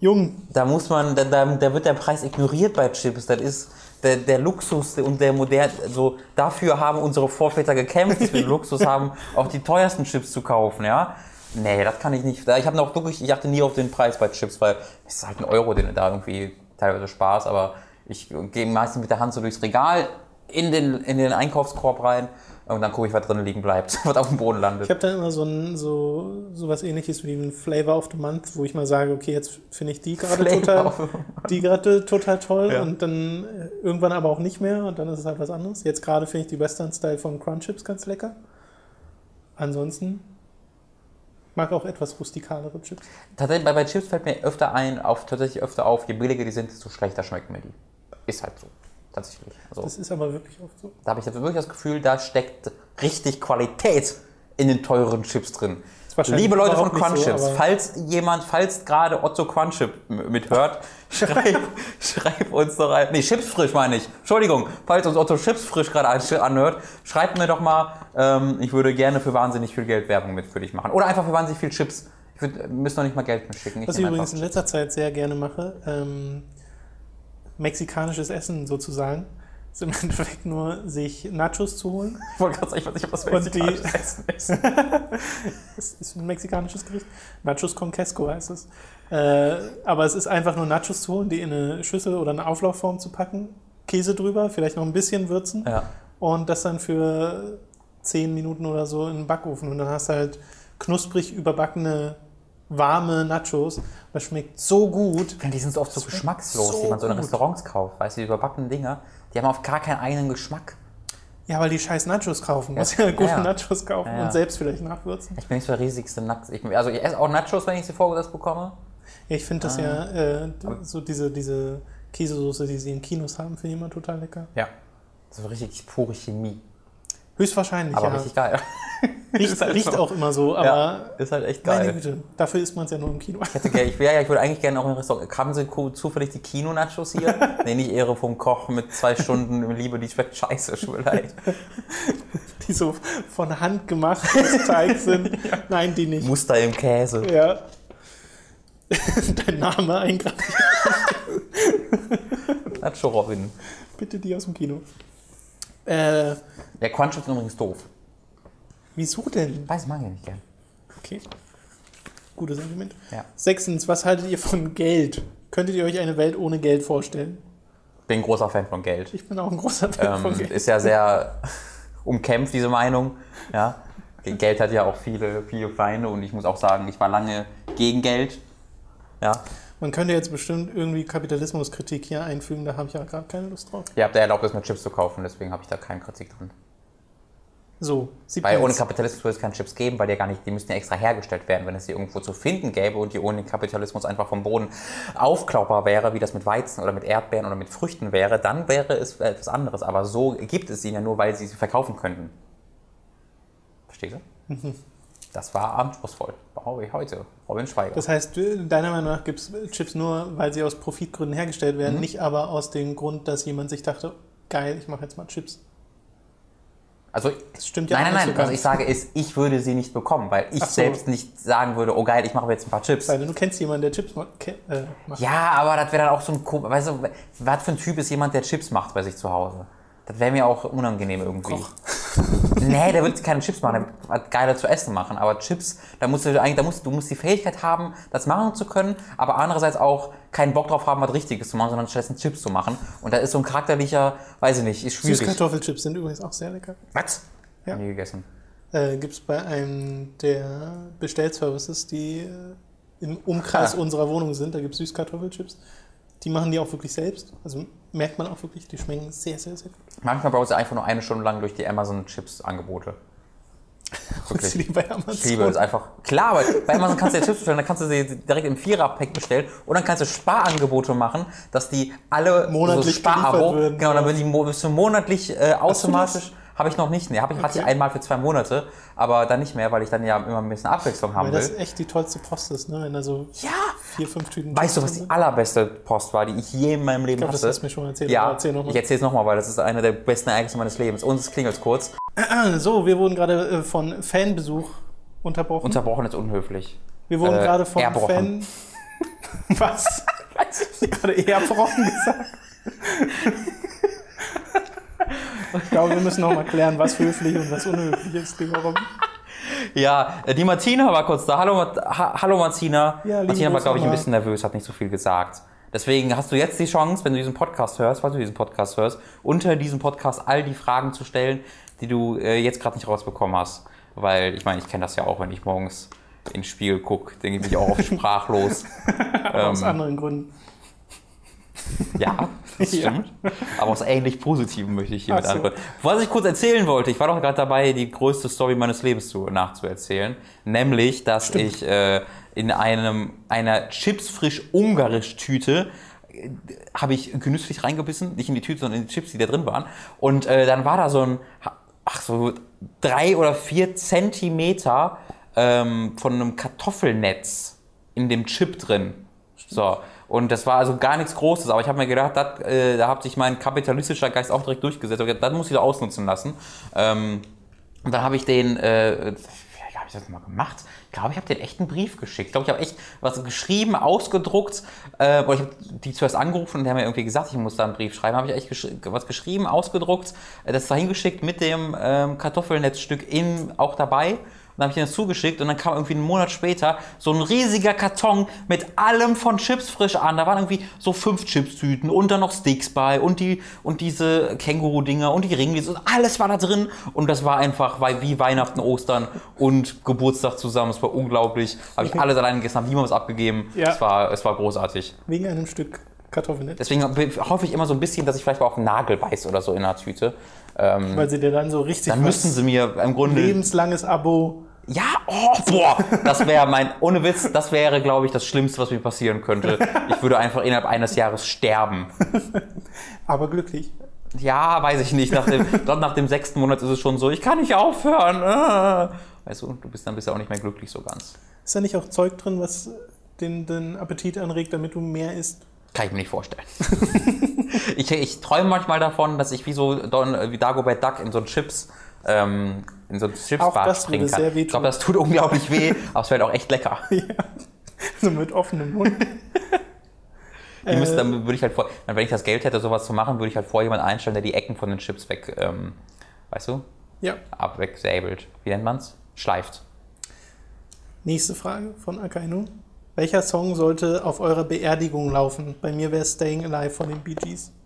Jung, Da muss man, da, da, da wird der Preis ignoriert bei Chips. Das ist der, der Luxus und der modern, also dafür haben unsere Vorväter gekämpft, dass wir den Luxus haben, auch die teuersten Chips zu kaufen, ja. Nee, das kann ich nicht. Ich habe noch wirklich, ich achte nie auf den Preis bei Chips, weil es ist halt ein Euro, den da irgendwie teilweise Spaß, aber ich gehe meistens mit der Hand so durchs Regal in den, in den Einkaufskorb rein und dann gucke ich, was drin liegen bleibt, was auf dem Boden landet. ich habe dann immer so, ein, so, so was ähnliches wie ein Flavor of the Month, wo ich mal sage, okay, jetzt finde ich die gerade total, die gerade total toll Ja. und dann äh, irgendwann aber auch nicht mehr und dann ist es halt was anderes. Jetzt gerade finde ich die Western Style von Crunch Chips ganz lecker. Ansonsten mag auch etwas rustikalere Chips. Tatsächlich, bei, bei Chips fällt mir öfter ein, auf, tatsächlich öfter auf, je billiger die sind, desto schlechter schmecken mir die. Ist halt so. Tatsächlich. Also, Das ist aber wirklich oft so. da habe ich wirklich das Gefühl, da steckt richtig Qualität in den teuren Chips drin. Liebe Leute von überhaupt nicht Crunch so, falls jemand, falls gerade Otto Crunch Chip m- mithört, schreib, schreib uns doch ein. Nee, Chips frisch meine ich. Entschuldigung, falls uns Otto Chips frisch gerade an- anhört, schreibt mir doch mal, ähm, ich würde gerne für wahnsinnig viel Geld Werbung mit für dich machen. Oder einfach für wahnsinnig viel Chips. Ich wir müssen doch nicht mal Geld mitschicken. Ich Was ich übrigens in letzter Zeit sehr gerne mache, ähm, mexikanisches Essen sozusagen, ist im Endeffekt nur sich Nachos zu holen. Ich wollte gerade sagen, ich weiß nicht, ob das Und die- mexikanisches Essen ist. Es ist ein mexikanisches Gericht. Nachos con queso heißt es. Äh, aber es ist einfach nur Nachos zu holen, die in eine Schüssel oder eine Auflaufform zu packen, Käse drüber, vielleicht noch ein bisschen würzen Ja. und das dann für 10 Minuten oder so in den Backofen. Und dann hast du halt knusprig überbackene, warme Nachos. Das schmeckt so gut. Die sind so oft so geschmackslos, so die man so in. Restaurants kauft. Weißt du, die überbackenen Dinger, die haben auf gar keinen eigenen Geschmack. Ja, weil die scheiß Nachos kaufen. Du musst ja gute ja. Nachos kaufen Ja, ja. und selbst vielleicht nachwürzen. Ich bin nicht so der riesigste Nachos. Also ich esse auch Nachos, wenn ich sie vorgesetzt bekomme. Ja, ich finde das Ah. ja, äh, d- so diese, diese Käsesoße, die sie in Kinos haben, finde ich immer total lecker. Ja. So richtig pure Chemie. Höchstwahrscheinlich, Aber ja. richtig geil. Riecht, halt riecht so. auch immer so, aber ja, ist halt echt meine geil. Güte, dafür isst man es ja nur im Kino. Ich, hätte ich, ja, ich würde eigentlich gerne auch im Restaurant. Haben Sie zufällig die Kino-Nachos hier? nee, nicht Ehre vom Koch mit zwei Stunden Liebe, die schmeckt scheiße, leid. Die so von Hand gemacht aus Teig sind. Nein, die nicht. Muster im Käse. Ja. Dein Name eingraviert. Nacho Robin. Bitte die aus dem Kino. Äh, Der Crunch ist übrigens doof. Wieso denn? Weiß, mag ich nicht gern. Okay. Gutes Argument. Ja. Sechstens, was haltet ihr von Geld? Könntet ihr euch eine Welt ohne Geld vorstellen? Bin ein großer Fan von Geld. Ich bin auch ein großer Fan von Ähm, Geld. ist ja sehr umkämpft, diese Meinung. Ja. Geld hat ja auch viele, viele Feinde und ich muss auch sagen, ich war lange gegen Geld. Ja. Man könnte jetzt bestimmt irgendwie Kapitalismuskritik hier einfügen, da habe ich ja gerade keine Lust drauf. Ihr habt ja erlaubt, es mit Chips zu kaufen, deswegen habe ich da keine Kritik dran. So, Weil ohne. Kapitalismus würde es keine Chips geben, weil die ja gar nicht, die müssten ja extra hergestellt werden, wenn es die irgendwo zu finden gäbe und die ohne den Kapitalismus einfach vom Boden aufklaubbar wäre, wie das mit Weizen oder mit Erdbeeren oder mit Früchten wäre, dann wäre es etwas anderes. Aber so gibt es sie ja nur, weil sie sie verkaufen könnten. Verstehst du? Mhm. Das war anspruchsvoll. Brauche ich heute. Robin Schweiger. Das heißt, deiner Meinung nach gibt es Chips nur, weil sie aus Profitgründen hergestellt Mhm. werden, nicht aber aus dem Grund, dass jemand sich dachte, geil, ich mache jetzt mal Chips. also, Das stimmt ja nein, nein, nein. so Was ganz. ich sage ist, ich würde sie nicht bekommen, weil ich so. selbst nicht sagen würde, oh geil, ich mache jetzt ein paar Chips. Weil du kennst jemanden, der Chips ma- ke- äh, macht. Ja, aber das wäre dann auch so ein, weißt du, was für ein Typ ist jemand, der Chips macht bei sich zu Hause? Das wäre mir auch unangenehm irgendwie. Koch. Nee, der wird keine Chips machen, der wird geiler zu essen machen. Aber Chips, da musst du eigentlich, da musst, du musst die Fähigkeit haben, das machen zu können, aber andererseits auch keinen Bock drauf haben, was Richtiges zu machen, sondern stattdessen Chips zu machen. Und da ist so ein charakterlicher, weiß ich nicht, ist schwierig. Süßkartoffelchips sind übrigens auch sehr lecker. Was? Ja. Nie gegessen. Äh, Gibt es bei einem der Bestellservices, die äh, im Umkreis Ah. unserer Wohnung sind, da gibt es Süßkartoffelchips. Die machen die auch wirklich selbst. Also merkt man auch wirklich, die schmecken sehr, sehr, sehr gut. Manchmal brauchst du einfach nur eine Stunde lang durch die Amazon-Chips-Angebote. Du die bei Amazon? Ich liebe es einfach. Klar, weil bei Amazon kannst du dir Chips bestellen, dann kannst du sie direkt im Vierer-Pack bestellen und dann kannst du Sparangebote machen, dass die alle Monatlich so Sparabo, werden. genau, dann werden die bist du monatlich äh, automatisch. Habe ich noch nicht, nee, habe ich hatte ich Okay. einmal für zwei Monate, aber dann nicht mehr, weil ich dann ja immer ein bisschen Abwechslung haben Weil das will. echt die tollste Post ist, ne? wenn da so Ja! Vier, fünf Tüten Weißt du, was die allerbeste Post war, die ich je in meinem Leben Ich glaube, das hatte? hast du mir schon erzählt. ja, erzähl noch mal. ich erzähle es nochmal, weil das ist einer der besten Ereignisse meines Lebens. Und es klingelt kurz. So, wir wurden gerade äh, von Fanbesuch unterbrochen. Unterbrochen ist unflüssig. wir wurden äh, gerade von erbrochen. Fan... Was? Hast du gerade erbrochen gesagt? ich glaube, wir müssen noch mal klären, was höflich und was unhöflich ist. Ja, äh, die Martina war kurz da. Hallo, ha Hallo Martina. Ja, Martina war, glaube ich, ein bisschen nervös, hat nicht so viel gesagt. Deswegen hast du jetzt die Chance, wenn du diesen Podcast hörst, falls du diesen Podcast hörst, unter diesem Podcast all die Fragen zu stellen, die du äh, jetzt gerade nicht rausbekommen hast. Weil, ich meine, ich kenne das ja auch, wenn ich morgens ins Spiel gucke, denke ich mich auch oft sprachlos. Aber aus Ähm, anderen Gründen. Ja, das Ja. stimmt. Aber aus ähnlich Positiven möchte ich hier Ach mit so. antworten. Was ich kurz erzählen wollte, ich war doch gerade dabei, die größte Story meines Lebens zu, nachzuerzählen. Nämlich, dass ich äh, in einem, einer Chips-frisch-ungarisch-Tüte äh, habe ich genüsslich reingebissen, nicht in die Tüte, sondern in die Chips, die da drin waren. Und äh, dann war da so ein, ach so, drei oder vier Zentimeter ähm, von einem Kartoffelnetz in dem Chip drin. So. Und das war also gar nichts Großes, aber ich habe mir gedacht, dat, äh, da hat sich mein kapitalistischer Geist auch direkt durchgesetzt. Gedacht, Das muss ich doch ausnutzen lassen. Ähm, und dann habe ich den, äh, wie habe ich das mal gemacht? Ich glaube, ich habe den echt einen Brief geschickt. Ich glaube, ich habe echt was geschrieben, ausgedruckt. Äh, ich habe die zuerst angerufen und die haben mir irgendwie gesagt, ich muss da einen Brief schreiben. Habe ich echt gesch was geschrieben, ausgedruckt, äh, das da hingeschickt mit dem ähm, Kartoffelnetzstück in, auch dabei. Und dann habe ich den das zugeschickt und dann kam irgendwie einen Monat später so ein riesiger Karton mit allem von Chips frisch an. Da waren irgendwie so fünf Chips-Tüten und dann noch Sticks bei und die und diese Känguru-Dinger und die Ringlies und alles war da drin. Und das war einfach wie Weihnachten, Ostern und Geburtstag zusammen. Es war unglaublich. Habe ich alles alleine gegessen, habe niemand was abgegeben. Ja. Es, war, es war großartig. Wegen einem Stück Kartoffelnetz. Deswegen hoffe ich immer so ein bisschen, dass ich vielleicht mal auf einen Nagel beiße oder so in einer Tüte. Ähm, Weil sie dir dann so richtig dann müssten sie mir im Grunde lebenslanges Abo. Ja, oh, boah, das wäre mein, ohne Witz, das wäre, glaube ich, das Schlimmste, was mir passieren könnte. Ich würde einfach innerhalb eines Jahres sterben. Aber glücklich. Ja, weiß ich nicht. Nach dem, dort nach dem sechsten Monat ist es schon so, ich kann nicht aufhören. Ah. Weißt du, du bist dann bist ja auch nicht mehr glücklich so ganz. Ist da nicht auch Zeug drin, was den, den Appetit anregt, damit du mehr isst? Kann ich mir nicht vorstellen. ich, ich träume manchmal davon, dass ich wie so Don, wie Dagobert Duck in so ein Chips, ähm, in so ein Chipsbad das springen kann. sehr Ich glaube, das tut unglaublich weh, aber es wäre auch echt lecker. So mit offenem Mund. Die müssen, Äh, dann würde ich halt vor, wenn ich das Geld hätte, sowas zu machen, würde ich halt vor jemanden einstellen, der die Ecken von den Chips weg, ähm, weißt du, Ja. Abwechselt. Wie nennt man's? Schleift. Nächste Frage von Akainu. Welcher Song sollte auf eurer Beerdigung laufen? Bei mir wäre Staying Alive von den Bee Gees.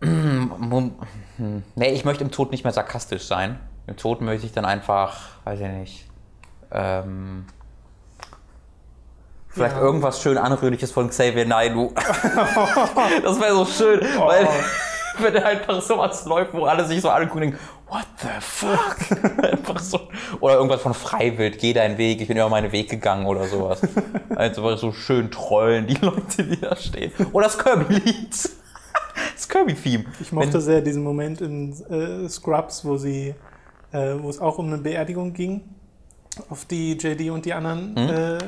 Hm. Nee, ich möchte im Tod nicht mehr sarkastisch sein. Im Tod möchte ich dann einfach, weiß ich nicht, ähm, vielleicht Ja. irgendwas schön Anrührliches von Xavier Naidoo. das wäre so schön, weil wenn einfach sowas läuft, wo alle sich so angucken und denken, what the fuck? einfach so. Oder irgendwas von Freiwild, geh deinen Weg, ich bin über meinen Weg gegangen oder sowas. Also so schön trollen die Leute, die da stehen. Oder das Kirby-Lied. Das Kirby-Theme. Ich mochte sehr diesen Moment in äh, Scrubs, wo sie, äh, wo es auch um eine Beerdigung ging, auf die JD und die anderen äh,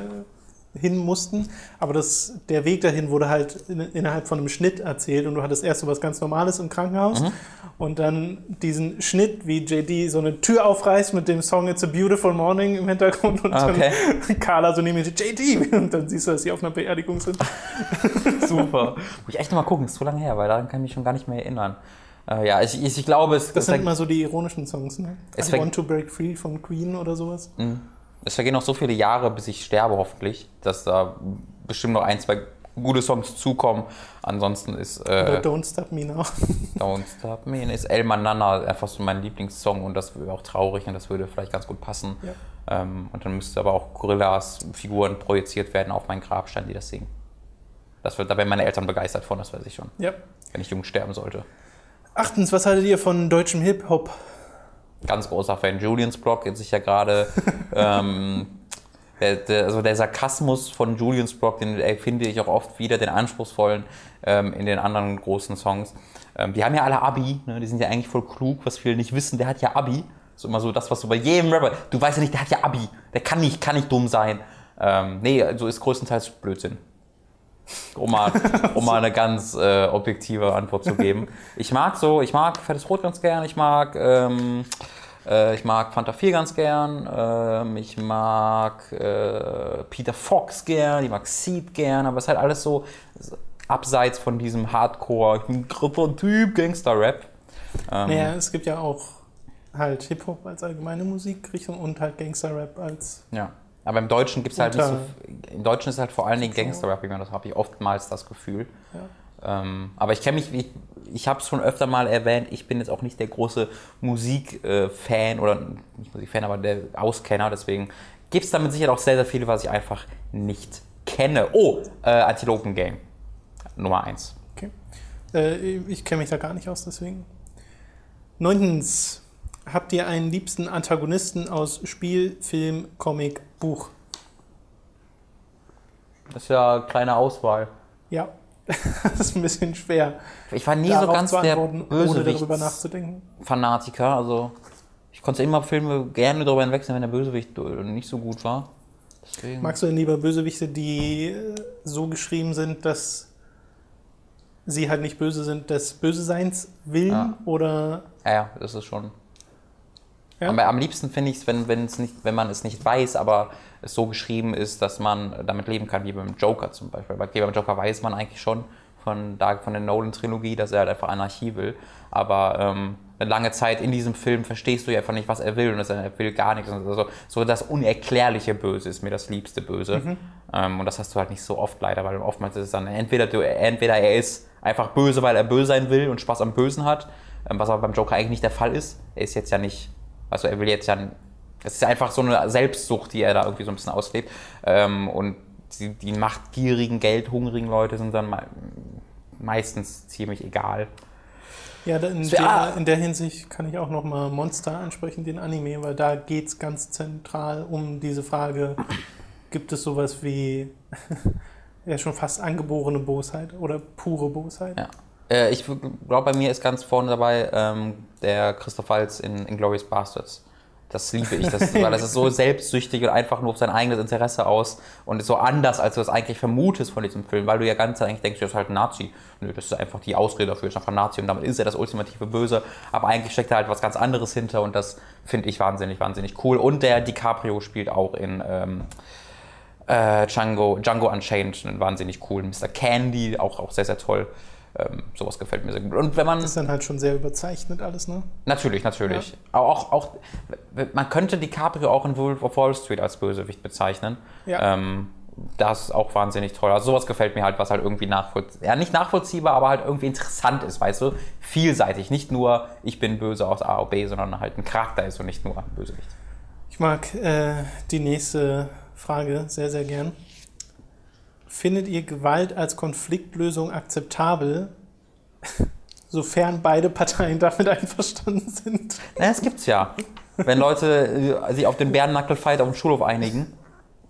hin mussten. Aber das, der Weg dahin wurde halt in, innerhalb von einem Schnitt erzählt und du hattest erst so was ganz Normales im Krankenhaus und dann diesen Schnitt, wie JD so eine Tür aufreißt mit dem Song It's a Beautiful Morning im Hintergrund und okay. dann Carla so neben mir, JD! Und dann siehst du, dass sie auf einer Beerdigung sind. Super. Muss ich echt noch mal gucken, ist so lange her, weil daran kann ich mich schon gar nicht mehr erinnern. Äh, ja, ich, ich, ich glaube, es, Das sind immer so die ironischen Songs, ne? Es I Want to Break Free von Queen oder sowas. Es vergehen noch so viele Jahre, bis ich sterbe, hoffentlich, dass da bestimmt noch ein, zwei gute Songs zukommen. Ansonsten ist äh, Don't Stop Me Now. Don't Stop Me ist El Manana einfach so mein Lieblingssong und das wäre auch traurig und das würde vielleicht ganz gut passen. Ja. Ähm, und dann müsste aber auch Gorillas Figuren projiziert werden auf meinen Grabstein, die das singen. Das wird, da wären meine Eltern begeistert von, das weiß ich schon, Ja. wenn ich jung sterben sollte. Achtens, was haltet ihr von deutschem Hip-Hop? Ganz großer Fan. Julians Blog jetzt sich ja gerade. ähm, der, der, also der Sarkasmus von Julians Blog, den finde ich auch oft wieder, den anspruchsvollen ähm, in den anderen großen Songs. Ähm, die haben ja alle Abi, ne? die sind ja eigentlich voll klug, was viele nicht wissen. Der hat ja Abi. So immer so das, was du bei jedem Rapper. Du weißt ja nicht, der hat ja Abi. Der kann nicht, kann nicht dumm sein. Ähm, nee, also ist größtenteils Blödsinn. Um mal, um mal eine ganz äh, objektive Antwort zu geben. Ich mag so, ich mag Fettes Brot ganz gern, ich mag, ähm, äh, ich mag Fanta 4 ganz gern, ähm, ich mag äh, Peter Fox gern, ich mag Seed gern, aber es ist halt alles so abseits von diesem Hardcore, Typ, Gangster-Rap. Ähm, Naja, es gibt ja auch halt Hip-Hop als allgemeine Musikrichtung und halt Gangster-Rap als. Ja. Aber im Deutschen gibt es halt nicht so. Im Deutschen ist halt vor allen Dingen Gangster-Rap, das habe ich oftmals das Gefühl. Ähm, aber ich kenne mich, ich, ich habe es schon öfter mal erwähnt, ich bin jetzt auch nicht der große Musikfan oder nicht Musikfan, aber der Auskenner, deswegen gibt es damit sicher auch sehr, sehr viele, was ich einfach nicht kenne. Oh, äh, Antilopen Game. Nummer 1. Okay. Äh, ich kenne mich da gar nicht aus, deswegen. Neuntens, habt ihr einen liebsten Antagonisten aus Spiel, Film, Comic, Buch? Das ist ja eine kleine Auswahl. Ja, das ist ein bisschen schwer. Ich war nie so ganz der antworten, ohne darüber Bösewichts nachzudenken. Fanatiker. Also ich konnte immer Filme gerne darüber hinwechseln, wenn der Bösewicht nicht so gut war. Deswegen. Magst du denn lieber Bösewichte, die äh, so geschrieben sind, dass sie halt nicht böse sind, des Böseseins willen? Ja. Oder Ja, ja, das ist schon. Ja. Aber am liebsten finde ich es, wenn, wenn, es nicht, wenn man es nicht weiß, aber es so geschrieben ist, dass man damit leben kann, wie beim Joker zum Beispiel. Weil beim Joker weiß man eigentlich schon von, da, von der Nolan-Trilogie, dass er halt einfach Anarchie will. Aber ähm, eine lange Zeit in diesem Film verstehst du ja einfach nicht, was er will und er will gar nichts. Also so das unerklärliche Böse ist mir das liebste Böse. Ähm, und das hast du halt nicht so oft leider, weil oftmals ist es dann entweder, du, entweder er ist einfach böse, weil er böse sein will und Spaß am Bösen hat, ähm, was aber beim Joker eigentlich nicht der Fall ist. Er ist jetzt ja nicht, also er will jetzt ja, es ist einfach so eine Selbstsucht, die er da irgendwie so ein bisschen auslebt. Ähm, und die, die machtgierigen, geldhungrigen Leute sind dann me meistens ziemlich egal. ja, in, der, in der Hinsicht kann ich auch nochmal Monster ansprechen, den Anime, weil da geht es ganz zentral um diese Frage, gibt es sowas wie ja schon fast angeborene Bosheit oder pure Bosheit? Ja. Äh, ich glaube, bei mir ist ganz vorne dabei ähm, der Christoph Waltz in Inglourious Bastards. Das liebe ich, das, weil das ist so selbstsüchtig und einfach nur auf sein eigenes Interesse aus und ist so anders, als du es eigentlich vermutest von diesem Film, weil du ja ganz eigentlich denkst, das ist halt ein Nazi. Nö, das ist einfach die Ausrede dafür, ist einfach ein Nazi und damit ist er das ultimative Böse. Aber eigentlich steckt da halt was ganz anderes hinter und das finde ich wahnsinnig, wahnsinnig cool. Und der DiCaprio spielt auch in ähm, äh, Django, Django Unchained, einen wahnsinnig coolen Mr. Candy, auch, auch sehr, sehr toll. Ähm, sowas gefällt mir sehr gut. Und wenn man. Das ist dann halt schon sehr überzeichnet alles, ne? Natürlich, natürlich. Auch, auch, man könnte DiCaprio auch in Wolf of Wall Street als Bösewicht bezeichnen. Ja. Ähm, das ist auch wahnsinnig toll. Also sowas gefällt mir halt, was halt irgendwie nachvollziehbar, ja nicht nachvollziehbar, aber halt irgendwie interessant ist, weißt du? Vielseitig. Nicht nur, ich bin böse aus A oder B, sondern halt ein Charakter ist und nicht nur ein Bösewicht. Ich mag äh, die nächste Frage sehr, sehr gern. Findet ihr Gewalt als Konfliktlösung akzeptabel, sofern beide Parteien damit einverstanden sind? Na, das gibt's ja. Wenn Leute äh, sich auf den Bärennackel-Fight auf dem Schulhof einigen,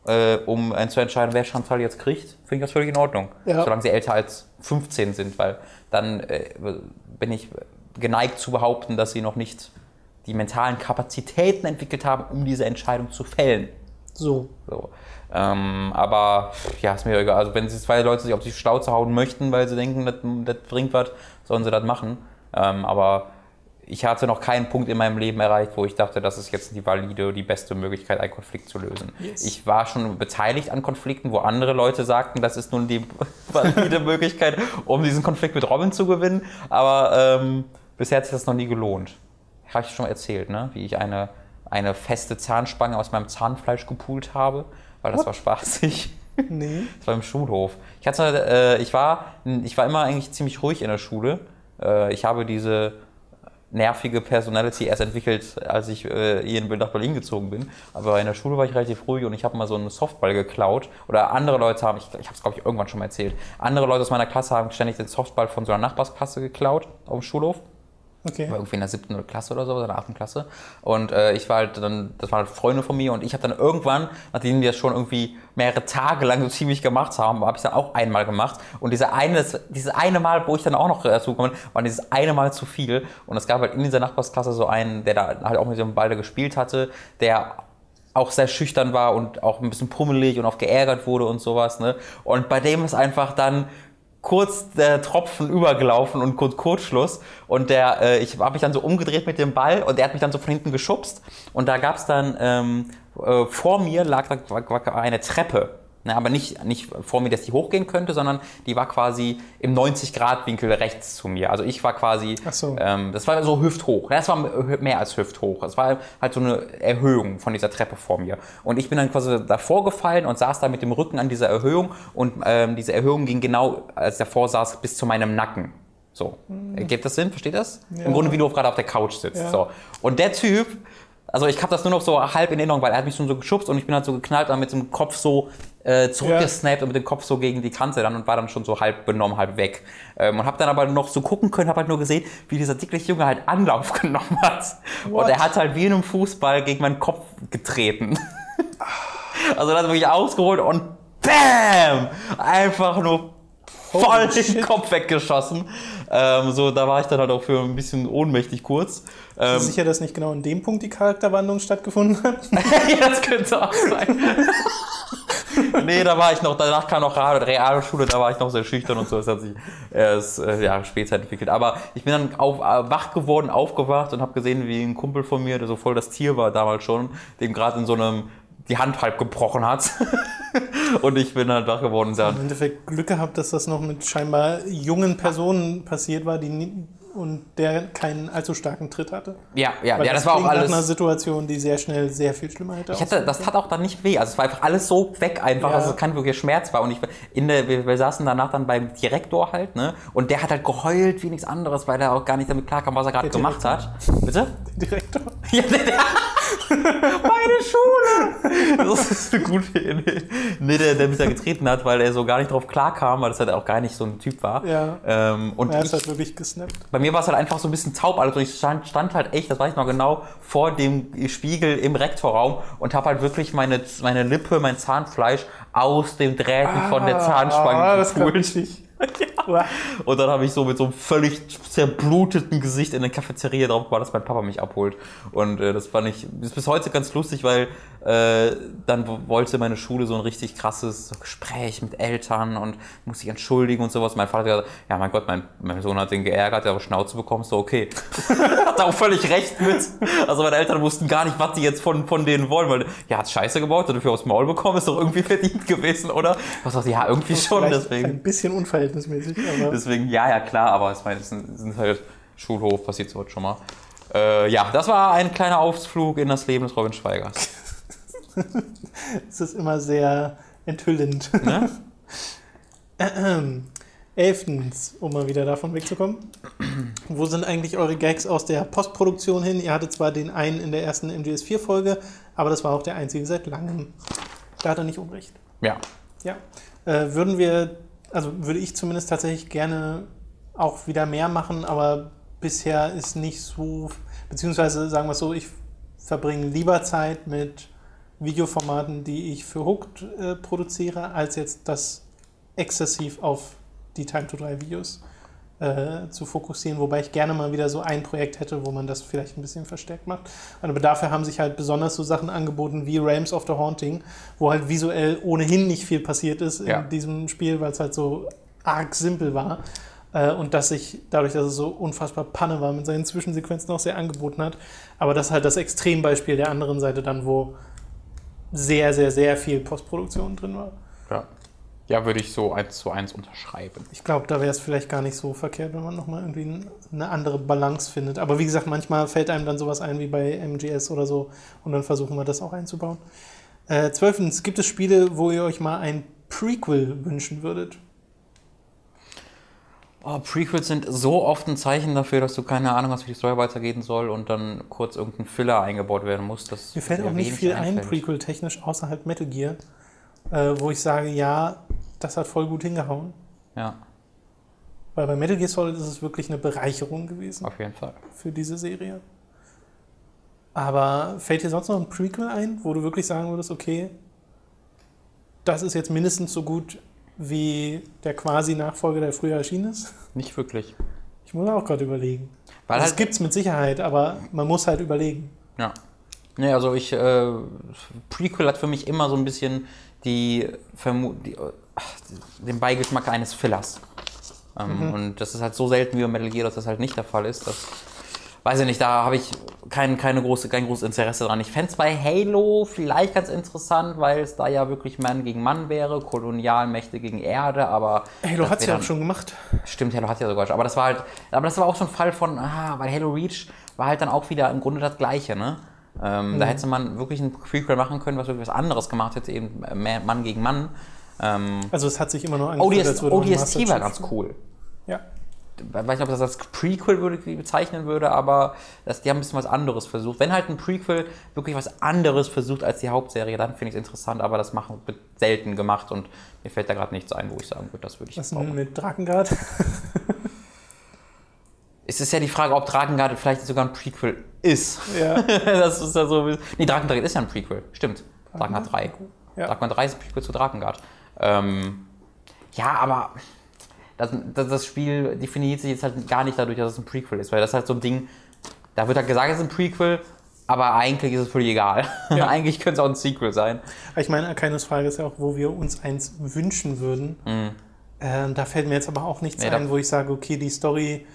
äh, um äh, zu entscheiden, wer Chantal jetzt kriegt, finde ich das völlig in Ordnung. Ja. Solange sie älter als 15 sind, weil dann äh, bin ich geneigt zu behaupten, dass sie noch nicht die mentalen Kapazitäten entwickelt haben, um diese Entscheidung zu fällen. So. So. Ähm, aber ja, ist mir egal. Also wenn sie zwei Leute sich auf die Schnauze hauen möchten, weil sie denken, das, das bringt was, sollen sie das machen. Ähm, aber ich hatte noch keinen Punkt in meinem Leben erreicht, wo ich dachte, das ist jetzt die valide, die beste Möglichkeit, einen Konflikt zu lösen. Yes. Ich war schon beteiligt an Konflikten, wo andere Leute sagten, das ist nun die valide Möglichkeit, um diesen Konflikt mit Robin zu gewinnen. Aber ähm, bisher hat sich das noch nie gelohnt. Habe ich schon erzählt, ne? wie ich eine, eine feste Zahnspange aus meinem Zahnfleisch gepult habe, weil das war spaßig. Nee. Das war im Schulhof. Ich, hatte, äh, ich, war, ich war immer eigentlich ziemlich ruhig in der Schule. Äh, ich habe diese nervige Personality erst entwickelt, als ich äh, hier nach Berlin gezogen bin. Aber in der Schule war ich relativ ruhig und ich habe mal so einen Softball geklaut. Oder andere Leute haben, ich, ich habe es glaube ich irgendwann schon mal erzählt, andere Leute aus meiner Klasse haben ständig den Softball von so einer Nachbarsklasse geklaut auf dem Schulhof Okay. war irgendwie in der siebten Klasse oder so, oder der achten Klasse. Und äh, ich war halt dann, das waren halt Freunde von mir und ich habe dann irgendwann, nachdem wir das schon irgendwie mehrere Tage lang so ziemlich gemacht haben, habe ich dann auch einmal gemacht. Und diese eine, dieses eine Mal, wo ich dann auch noch dazu gekommen bin, war dieses eine Mal zu viel. Und es gab halt in dieser Nachbarsklasse so einen, der da halt auch mit dem Ball gespielt hatte, der auch sehr schüchtern war und auch ein bisschen pummelig und auch geärgert wurde und sowas. Ne? Und bei dem ist einfach dann kurz der Tropfen übergelaufen und kurz Kurzschluss. Und der, äh, ich habe mich dann so umgedreht mit dem Ball und der hat mich dann so von hinten geschubst. Und da gab es dann, ähm, äh, vor mir lag war- war eine Treppe. Ne, aber nicht, nicht vor mir, dass die hochgehen könnte, sondern die war quasi im 90-Grad-Winkel rechts zu mir. Also ich war quasi, Ach so. ähm, das war so hüfthoch. Das war mehr als hüfthoch. Das war halt so eine Erhöhung von dieser Treppe vor mir. Und ich bin dann quasi davor gefallen und saß da mit dem Rücken an dieser Erhöhung. Und ähm, diese Erhöhung ging genau, als ich davor saß, bis zu meinem Nacken. So. Gibt das Sinn? Versteht das? Ja. Im Grunde, wie du gerade auf der Couch sitzt. Ja. So. Und der Typ, also ich habe das nur noch so halb in Erinnerung, weil er hat mich schon so geschubst und ich bin halt so geknallt und mit dem Kopf so äh, zurückgesnappt und mit dem Kopf so gegen die Kante dann und war dann schon so halb benommen, halb weg. Ähm, und habe dann aber noch so gucken können, habe halt nur gesehen, wie dieser dickliche Junge halt Anlauf genommen hat. What? Und er hat halt wie in einem Fußball gegen meinen Kopf getreten. also dann wirklich ausgeholt und BAM! Einfach nur voll Holy den shit. Kopf weggeschossen. Ähm, so, da war ich dann halt auch für ein bisschen ohnmächtig kurz. Ähm, Bist du sicher, dass nicht genau in dem Punkt die Charakterwandlung stattgefunden hat? ja, das könnte auch sein. nee, da war ich noch, danach kam noch Real- Realschule, da war ich noch sehr schüchtern und so. Das hat sich erst äh, ja, später entwickelt. Aber ich bin dann auf, äh, wach geworden, aufgewacht und habe gesehen, wie ein Kumpel von mir, der so voll das Tier war damals schon, dem gerade in so einem die Hand halb gebrochen hat. und ich bin dann wach geworden Im Endeffekt Glück gehabt, dass das noch mit scheinbar jungen Personen passiert war, die nie, und der keinen allzu starken Tritt hatte. ja, ja, Weil ja, das war auch klingt nach einer alles. Situation, die sehr schnell sehr viel schlimmer hätte. Ich hatte, das tat auch dann nicht weh. Also es war einfach alles so weg einfach, Ja. dass es kein wirklicher Schmerz war. Und ich in der, wir, wir saßen danach dann beim Direktor halt, ne? Und der hat halt geheult wie nichts anderes, weil er auch gar nicht damit klarkam, was er gerade Der gemacht hat. Bitte? Direktor. Ja, der, der, meine Schule! Das ist eine gute Idee. Nee, der, der mich da getreten hat, weil er so gar nicht drauf klarkam, weil das halt auch gar nicht so ein Typ war. Ja. Ähm, und Er ist halt wirklich gesnappt. bei mir war es halt einfach so ein bisschen taub und ich stand, stand halt echt, das weiß ich noch genau, vor dem Spiegel im Rektorraum und habe halt wirklich meine, meine Lippe, mein Zahnfleisch aus dem Drähten von der Zahnspange Ah, das Uah. Und dann habe ich so mit so einem völlig zerbluteten Gesicht in der Cafeteria drauf gewartet, dass mein Papa mich abholt. Und äh, das fand ich ist bis heute ganz lustig, weil äh, dann wollte meine Schule so ein richtig krasses Gespräch mit Eltern und muss sich entschuldigen und sowas. Mein Vater hat gesagt, ja mein Gott, mein, mein Sohn hat den geärgert, der aber Schnauze bekommen, so okay. hat er auch völlig recht mit. Also meine Eltern wussten gar nicht, was die jetzt von, von denen wollen, weil ja, hat Scheiße gebaut, hat dafür aufs Maul bekommen, ist doch irgendwie verdient gewesen, oder? Was sagt ja, irgendwie schon, deswegen. Ein bisschen unverhältnismäßig. Aber Deswegen, ja, ja, klar, aber ich meine, es sind halt Schulhof, passiert so schon mal. Äh, ja, das war ein kleiner Ausflug in das Leben des Robin Schweigers. es ist immer sehr enthüllend. Ne? Elftens, um mal wieder davon wegzukommen. Wo sind eigentlich eure Gags aus der Postproduktion hin? Ihr hattet zwar den einen in der ersten MGS4-Folge, aber das war auch der einzige seit langem. Da hat er nicht unrecht. Ja. Ja. Äh, würden wir, also würde ich zumindest tatsächlich gerne auch wieder mehr machen, aber bisher ist nicht so, beziehungsweise sagen wir es so, ich verbringe lieber Zeit mit Videoformaten, die ich für Hooked äh, produziere, als jetzt das exzessiv auf die Time-to-3-Videos äh, zu fokussieren, wobei ich gerne mal wieder so ein Projekt hätte, wo man das vielleicht ein bisschen verstärkt macht. Aber dafür haben sich halt besonders so Sachen angeboten wie Realms of the Haunting, wo halt visuell ohnehin nicht viel passiert ist Ja. in diesem Spiel, weil es halt so arg simpel war. Äh, und dass sich dadurch, dass es so unfassbar Panne war, mit seinen Zwischensequenzen auch sehr angeboten hat. Aber das ist halt das Extrembeispiel der anderen Seite dann, wo sehr, sehr, sehr viel Postproduktion drin war. Ja. Ja, würde ich so eins zu eins unterschreiben. Ich glaube, da wäre es vielleicht gar nicht so verkehrt, wenn man nochmal irgendwie eine andere Balance findet. Aber wie gesagt, manchmal fällt einem dann sowas ein wie bei MGS oder so und dann versuchen wir das auch einzubauen. Äh, zwölftens, gibt es Spiele, wo ihr euch mal ein Prequel wünschen würdet? Oh, Prequels sind so oft ein Zeichen dafür, dass du keine Ahnung hast, wie die Story weitergehen soll und dann kurz irgendein Filler eingebaut werden muss. Mir fällt mir auch nicht viel ein, einfällt. Prequel-technisch, außer halt Metal Gear, äh, wo ich sage, ja, das hat voll gut hingehauen. Ja, Weil bei Metal Gear Solid ist es wirklich eine Bereicherung gewesen auf jeden Fall. für diese Serie. Aber fällt dir sonst noch ein Prequel ein, wo du wirklich sagen würdest, okay, das ist jetzt mindestens so gut wie der quasi Nachfolger, der früher erschienen ist? Nicht wirklich. Ich muss auch gerade überlegen. Weil also halt, es gibt es mit Sicherheit, aber man muss halt überlegen. Ja. Nee, also ich, äh, Prequel hat für mich immer so ein bisschen die, Vermu die äh, ach, den Beigeschmack eines Fillers. Ähm, Und das ist halt so selten wie bei Metal Gear, dass das halt nicht der Fall ist. Das, weiß ich nicht, da habe ich kein, keine große, kein großes Interesse dran. Ich fände es bei Halo vielleicht ganz interessant, weil es da ja wirklich Mann gegen Mann wäre, Kolonialmächte gegen Erde, aber. Halo hat es ja auch schon gemacht. Stimmt, Halo hat ja sogar schon. Aber das war halt, aber das war auch so ein Fall von, ah, weil Halo Reach war halt dann auch wieder im Grunde das Gleiche, ne? Ähm, Da hätte man wirklich ein Prequel machen können, was wirklich was anderes gemacht hätte, eben mehr Mann gegen Mann. Ähm, Also es hat sich immer nur angefühlt, ODS, würde ODST war ganz cool. Ja. Ich weiß nicht, ob das als Prequel würde, bezeichnen würde, aber das, die haben ein bisschen was anderes versucht. Wenn halt ein Prequel wirklich was anderes versucht als die Hauptserie, dann finde ich es interessant, aber das machen, wird selten gemacht und mir fällt da gerade nichts ein, wo ich sagen würde, das würde ich Was denn mit Drakengard? Es ist ja die Frage, ob Drakengard vielleicht sogar ein Prequel ist. ja. das ist ja so. Nee, Drakengard ist ja ein Prequel. Stimmt. Drakengard 3. Ja. Drakengard 3 ist ein Prequel zu Drakengard. Ähm, ja, aber das, das, das Spiel definiert sich jetzt halt gar nicht dadurch, dass es ein Prequel ist, weil das ist halt so ein Ding, da wird halt gesagt, es ist ein Prequel, aber eigentlich ist es völlig egal. Ja. eigentlich könnte es auch ein Sequel sein. Ich meine, Akainus Frage ist ja auch, wo wir uns eins wünschen würden. Ähm, da fällt mir jetzt aber auch nichts Mhm. Nee, ein, wo ich sage, okay, die Story,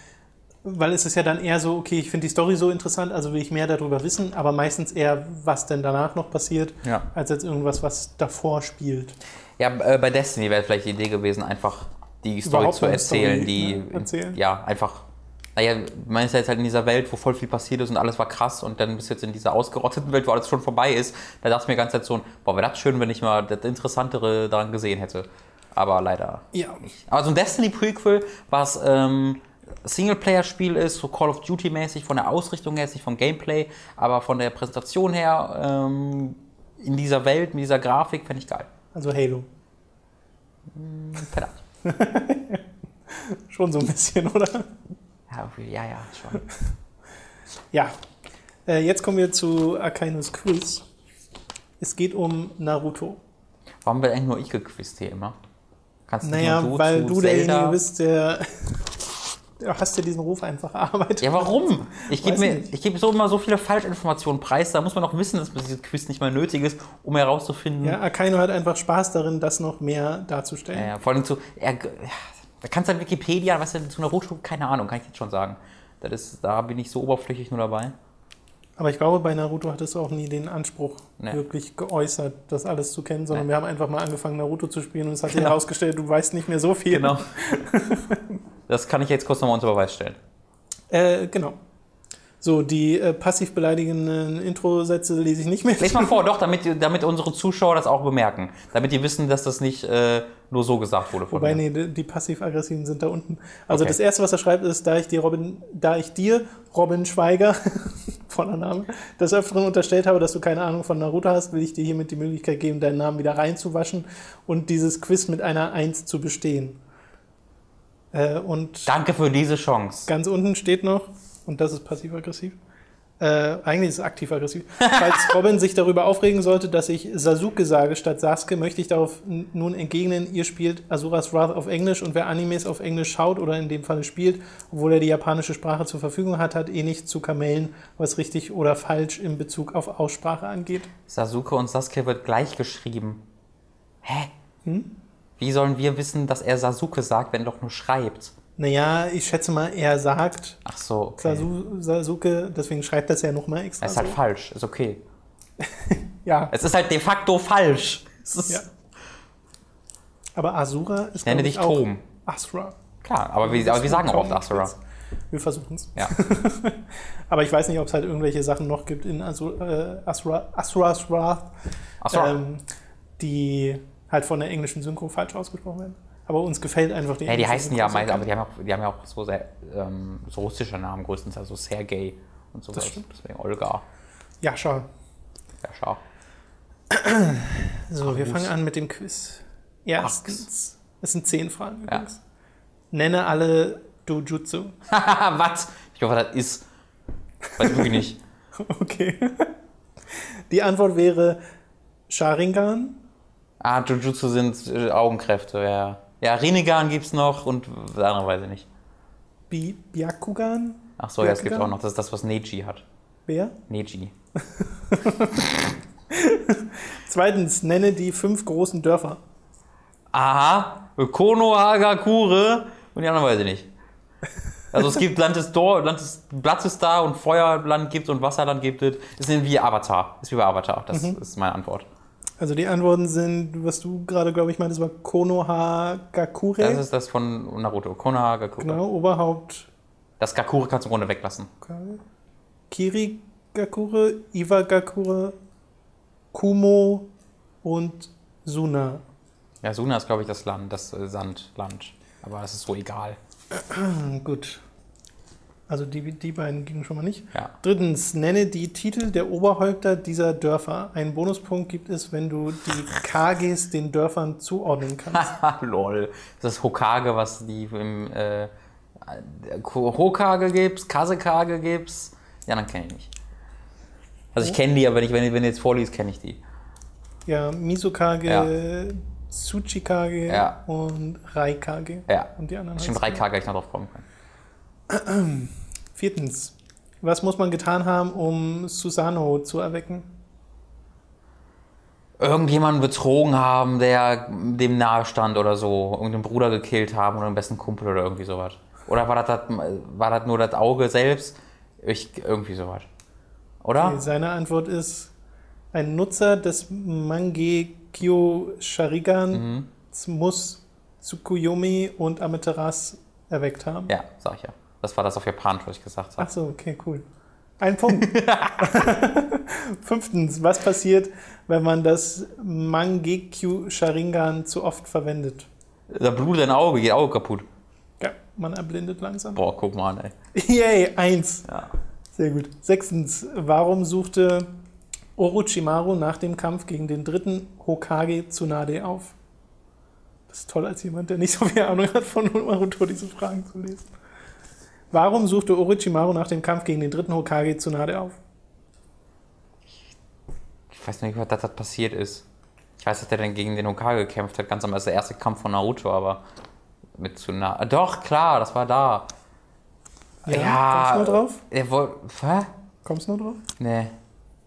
weil es ist ja dann eher so, okay, ich finde die Story so interessant, also will ich mehr darüber wissen, aber meistens eher, was denn danach noch passiert, Ja. als jetzt irgendwas, was davor spielt. Ja, äh, bei Destiny wäre vielleicht die Idee gewesen, einfach die Story Überhaupt zu erzählen, Story, die ne, erzählen. ja einfach. Naja, man ist ja jetzt halt in dieser Welt, wo voll viel passiert ist und alles war krass und dann bist du jetzt in dieser ausgerotteten Welt, wo alles schon vorbei ist. Da dachte ich mir die ganze Zeit so, boah, wäre das schön, wenn ich mal das Interessantere daran gesehen hätte. Aber leider. Ja. Aber so ein Destiny-Prequel, was ähm, Singleplayer-Spiel ist, so Call of Duty-mäßig, von der Ausrichtung her, jetzt nicht vom Gameplay, aber von der Präsentation her, ähm, in dieser Welt, mit dieser Grafik, fände ich geil. Also Halo. Verdammt. Schon so ein bisschen, oder? Ja, ja, ja, schon. Ja. Äh, jetzt kommen wir zu Akainus Quiz. Es geht um Naruto. Warum wird eigentlich nur ich gequizt hier immer? Kannst nicht Naja, nur du weil du derjenige bist, der. Du hast ja diesen Ruf einfach erarbeitet. Ja, warum? Ich gebe mir, ich gebe so immer so viele Falschinformationen preis. Da muss man doch wissen, dass dieses Quiz nicht mal nötig ist, um herauszufinden. Ja, Akainu hat einfach Spaß darin, das noch mehr darzustellen. Ja, ja, vor allem zu. Er, ja, da kannst du an Wikipedia, was denn zu einer Hochschule, keine Ahnung, kann ich jetzt schon sagen. Das ist, da bin ich so oberflächlich nur dabei. Aber ich glaube, bei Naruto hattest du auch nie den Anspruch Nee. wirklich geäußert, das alles zu kennen, sondern Nee. wir haben einfach mal angefangen, Naruto zu spielen und es hat sich Genau. herausgestellt, du weißt nicht mehr so viel. Genau. das kann ich jetzt kurz nochmal unter Beweis stellen. Äh, genau. So, die äh, passiv beleidigenden Intro-Sätze lese ich nicht mehr. Lies mal vor, doch, damit, damit unsere Zuschauer das auch bemerken. Damit die wissen, dass das nicht äh, nur so gesagt wurde von Wobei, mir. nee, die passiv-aggressiven sind da unten. Also Okay. das erste, was er schreibt, ist, da ich dir Robin, da ich dir, Robin Schweiger, voller Name, des Öfteren unterstellt habe, dass du keine Ahnung von Naruto hast, will ich dir hiermit die Möglichkeit geben, deinen Namen wieder reinzuwaschen und dieses Quiz mit einer Eins zu bestehen. Äh, und Danke für diese Chance. ganz unten steht noch, und das ist passiv-aggressiv, äh, eigentlich ist es aktiv-aggressiv. Falls Robin sich darüber aufregen sollte, dass ich Sasuke sage statt Sasuke, möchte ich darauf nun entgegnen, ihr spielt Asuras Wrath auf Englisch und wer Animes auf Englisch schaut oder in dem Falle spielt, obwohl er die japanische Sprache zur Verfügung hat, hat eh nicht zu kamellen, was richtig oder falsch in Bezug auf Aussprache angeht. Sasuke und Sasuke wird gleich geschrieben. Hä? Hm? Wie sollen wir wissen, dass er Sasuke sagt, wenn er doch nur schreibt? Naja, ich schätze mal, er sagt Ach so, okay. Sasu Sasuke, deswegen schreibt das ja nochmal extra. Es ist halt so. falsch, ist okay. Ja, Es ist halt de facto falsch. Ja. aber Asura ist Ich nenne dich ich, auch Tom. Asura. Klar, aber wir, aber wir sagen auch oft Asura. Wir versuchen es. Ja. Aber ich weiß nicht, ob es halt irgendwelche Sachen noch gibt in Asu- äh, Asura, Asura's Wrath, Asura. ähm, die halt von der englischen Synchro falsch ausgesprochen werden. Aber uns gefällt einfach die Ja, die heißen ja meist, aber die haben, auch, die haben ja auch so, sehr, ähm, so russische Namen größtenteils, also Sergei und sowas. Das stimmt. Deswegen Olga. Ja, schau. Ja, schau. So, wir Ach, fangen an mit dem Quiz. Erstens, es sind zehn Fragen Ja. übrigens. Nenne alle Dojutsu. Haha, was? Ich hoffe, das ist. Weiß ich wirklich nicht. Okay. Die Antwort wäre Sharingan, Ah, Jujutsu sind äh, Augenkräfte, ja. Ja, Rinnegan gibt's noch und das andere weiß ich nicht. Bi Byakugan. Ach so, ja, es gibt auch noch. Das ist das, was Neji hat. Wer? Neji. Zweitens, nenne die fünf großen Dörfer. Aha, Kono, Hagakure und die anderen weiß ich nicht. Also es gibt Land des, Dor Land des Blattes da und Feuerland gibt und Wasserland gibt es. Das ist wie Avatar. Ist wie bei Avatar. Das ist meine Antwort. Also die Antworten sind, was du gerade, glaube ich, meintest, war Konohagakure. Das ist das von Naruto. Kono, Hagakure. genau, Oberhaupt Das Gakure kannst du im Grunde weglassen. Kirigakure, Iwagakure, Kumo und Suna. Ja, Suna ist, glaube ich, das Land, das äh, Sandland. Aber es ist so egal. Gut. Also die, die beiden gingen schon mal nicht. Ja. Drittens, nenne die Titel der Oberhäupter dieser Dörfer. Einen Bonuspunkt gibt es, wenn du die Kages den Dörfern zuordnen kannst. Lol. Das ist Hokage, was die im äh, Hokage gibt's, Kasekage gibt's. Ja, dann kenne ich nicht. Also ich kenne die, aber wenn ich, wenn, wenn du jetzt vorliest, kenne ich die. Ja, Misukage, Tsuchikage Ja. und Raikage. Ja. Und die anderen Stimmt, heißen- drei Kage hätte ich noch drauf kommen können. Viertens, was muss man getan haben, um Susano zu erwecken? Irgendjemanden betrogen haben, der dem nahe stand oder so. Irgendeinen Bruder gekillt haben oder einen besten Kumpel oder irgendwie sowas. Oder war das, war das nur das Auge selbst? Ich, irgendwie sowas. Oder? Okay, seine Antwort ist, ein Nutzer des Mangekyo Sharigan Mhm. muss Tsukuyomi und Amaterasu erweckt haben. Ja, sag ich ja. Das war das auf Japanisch, was ich gesagt habe. Ach so, okay, cool. Ein Punkt. Fünftens, was passiert, wenn man das Mangekyo Sharingan zu oft verwendet? Da blutet ein Auge, geht Auge kaputt. Ja, man erblindet langsam. Boah, guck mal an, ey. Yay, eins. Ja. Sehr gut. Sechstens, warum suchte Orochimaru nach dem Kampf gegen den dritten Hokage Tsunade auf? Das ist toll, als jemand, der nicht so viel Ahnung hat von Naruto, diese Fragen zu lesen. Warum suchte Orochimaru nach dem Kampf gegen den dritten Hokage Tsunade auf? Ich weiß nicht, was das, passiert ist. Ich weiß, dass der dann gegen den Hokage gekämpft hat, ganz am also der erste Kampf von Naruto, aber mit Tsunade. Doch, klar, das war da. kommst du noch drauf? Er wollte. Hä? Kommst du noch drauf? Nee.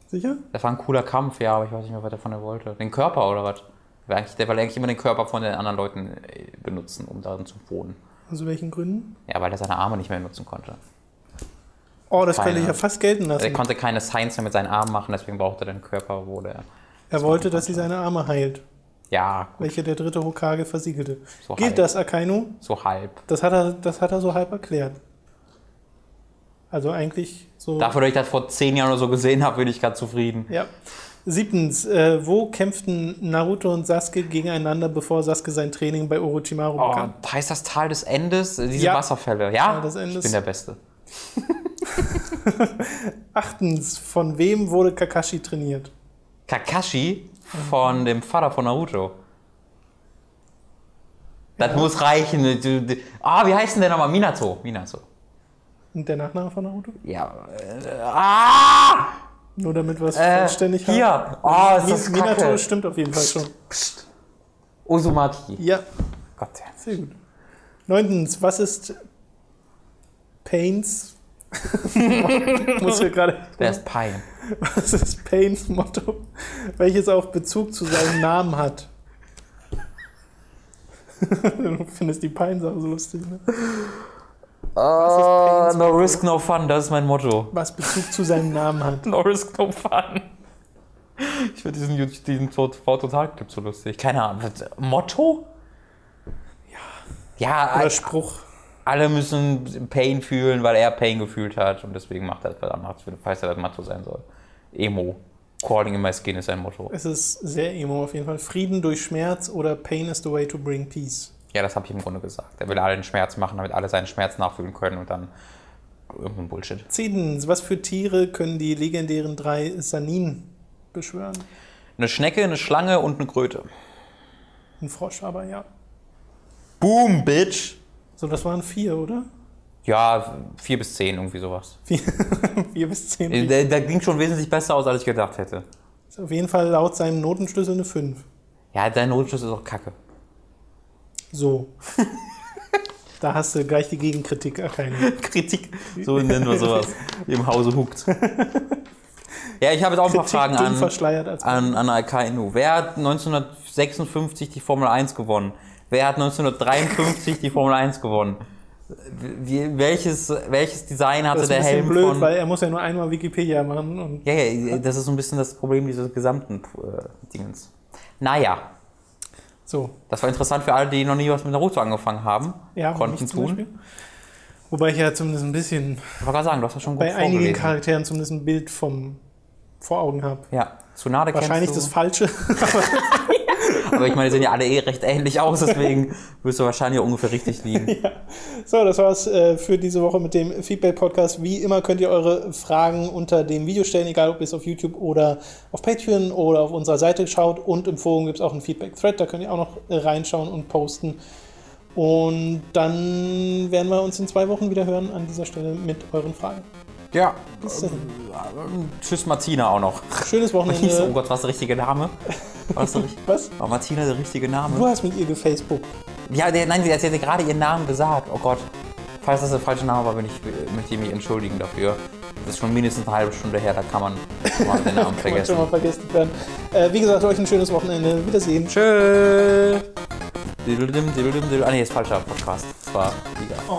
Sicher? Das war ein cooler Kampf, ja, aber ich weiß nicht mehr, was er von der wollte. Den Körper oder was? Der wollte eigentlich immer den Körper von den anderen Leuten äh, benutzen, um darin zu wohnen. Aus welchen Gründen? Ja, weil er seine Arme nicht mehr nutzen konnte. Oh, das könnte Keine. ich ja fast gelten Er lassen. konnte keine Signs mehr mit seinen Armen machen, deswegen brauchte er den Körper, wo der. Er wollte, dass sie seine Arme heilt, Ja, gut, welche der dritte Hokage versiegelte. So Gilt halb. das, Akainu? so halb. Das hat, er, das hat er so halb erklärt. Also eigentlich so. Dafür, dass ich das vor zehn Jahren oder so gesehen habe, bin ich gerade zufrieden. Ja. Siebtens, äh, wo kämpften Naruto und Sasuke gegeneinander, bevor Sasuke sein Training bei Orochimaru Oh, bekam? heißt das Tal des Endes? Diese Ja. Wasserfälle, ja? Tal des Endes. Ich bin der Beste. Achtens, von wem wurde Kakashi trainiert? Kakashi von dem Vater von Naruto. Das muss reichen. Ah, wie heißt denn der nochmal? Minato. Minato. Und der Nachname von Naruto? Ja. Äh, ah! Nur damit wir es Äh, vollständig haben. hier. Oh, ist das Mi- Minato kacke. stimmt auf jeden Fall schon. Uzumaki. Ja, Gott, sehr gut. Neuntens, was ist Pains? Muss hier gerade. der ist Pein. Was ist Pains Motto, welches auch Bezug zu seinem Namen hat? du findest die Pein-Sache so lustig, ne? Pains no risk, no fun, das ist mein Motto. Was Bezug zu seinem Namen hat. No risk, no fun. Ich finde diesen, diesen V-Total-Clip so lustig. Keine Ahnung. Motto? Ja. Ja, Oder all- Spruch. alle müssen Pain fühlen, weil er Pain gefühlt hat und deswegen macht er das, weil er macht, falls er das Motto sein soll. Emo. Crawling in my skin ist sein Motto. Es ist sehr emo auf jeden Fall. Frieden durch Schmerz oder Pain is the way to bring peace. Ja, das habe ich im Grunde gesagt. Er will alle den Schmerz machen, damit alle seinen Schmerz nachfühlen können und dann irgendein Bullshit. Zehntens, was für Tiere können die legendären drei Sanin beschwören? Eine Schnecke, eine Schlange und eine Kröte. Ein Frosch aber, ja. Boom, Bitch! So, das waren vier, oder? Ja, vier bis zehn, irgendwie sowas. Vier, vier bis zehn. Äh, Der, der ging schon wesentlich besser aus, als ich gedacht hätte. Ist auf jeden Fall laut seinem Notenschlüssel eine 5. Ja, dein Notschuss ist auch kacke. So. da hast du gleich die Gegenkritik erkannt. Kritik, so nennen wir sowas. Im Hause huckt. Ja, ich habe jetzt auch ein paar Fragen an, an, an AKNU. Wer hat 1956 die Formel 1 gewonnen? Wer hat 1953 die Formel 1 gewonnen? Wie, welches, welches Design hatte Das ist ein der bisschen Helm blöd, von... weil er muss ja nur einmal Wikipedia machen. Ja, ja, das ist so ein bisschen das Problem dieses gesamten äh, Dingens. Naja, so. das war interessant für alle, die noch nie was mit Naruto angefangen haben. Ja, konnten tun. Beispiel. Wobei ich ja zumindest ein bisschen, Ich wollte gerade sagen, du hast das schon gut bei einigen. Charakteren zumindest ein Bild vom, vor Augen habe. Ja, Tsunade Wahrscheinlich das. Falsche. Aber ich meine, die sehen ja alle eh recht ähnlich aus, deswegen wirst du wahrscheinlich ungefähr richtig liegen. So, das war's äh, für diese Woche mit dem Feedback-Podcast. Wie immer könnt ihr eure Fragen unter dem Video stellen, egal ob ihr es auf YouTube oder auf Patreon oder auf unserer Seite schaut. Und im Forum gibt es auch einen Feedback-Thread, da könnt ihr auch noch äh, reinschauen und posten. Und dann werden wir uns in zwei Wochen wieder hören an dieser Stelle mit euren Fragen. Ja. Bis dahin. Tschüss Martina auch noch. Schönes Hieß, oh Wochenende. Gott, was der richtige Name? Richt- Was? war Martina der richtige Du Name? hast mit ihr gefacebook. Ja, der, nein, sie hat ja gerade ihren Namen gesagt. Oh Gott. Falls das der falsche Name war, bin ich, möchte ich mich entschuldigen dafür. Das ist schon mindestens eine halbe Stunde her, da kann man mal den Namen vergessen. schon mal vergessen werden. Äh, wie gesagt, euch ein schönes Wochenende. Wiedersehen. Tschö. Diddledim, diddledim, diddle- Ah, nee, ist falscher Podcast. Das war wieder. Oh.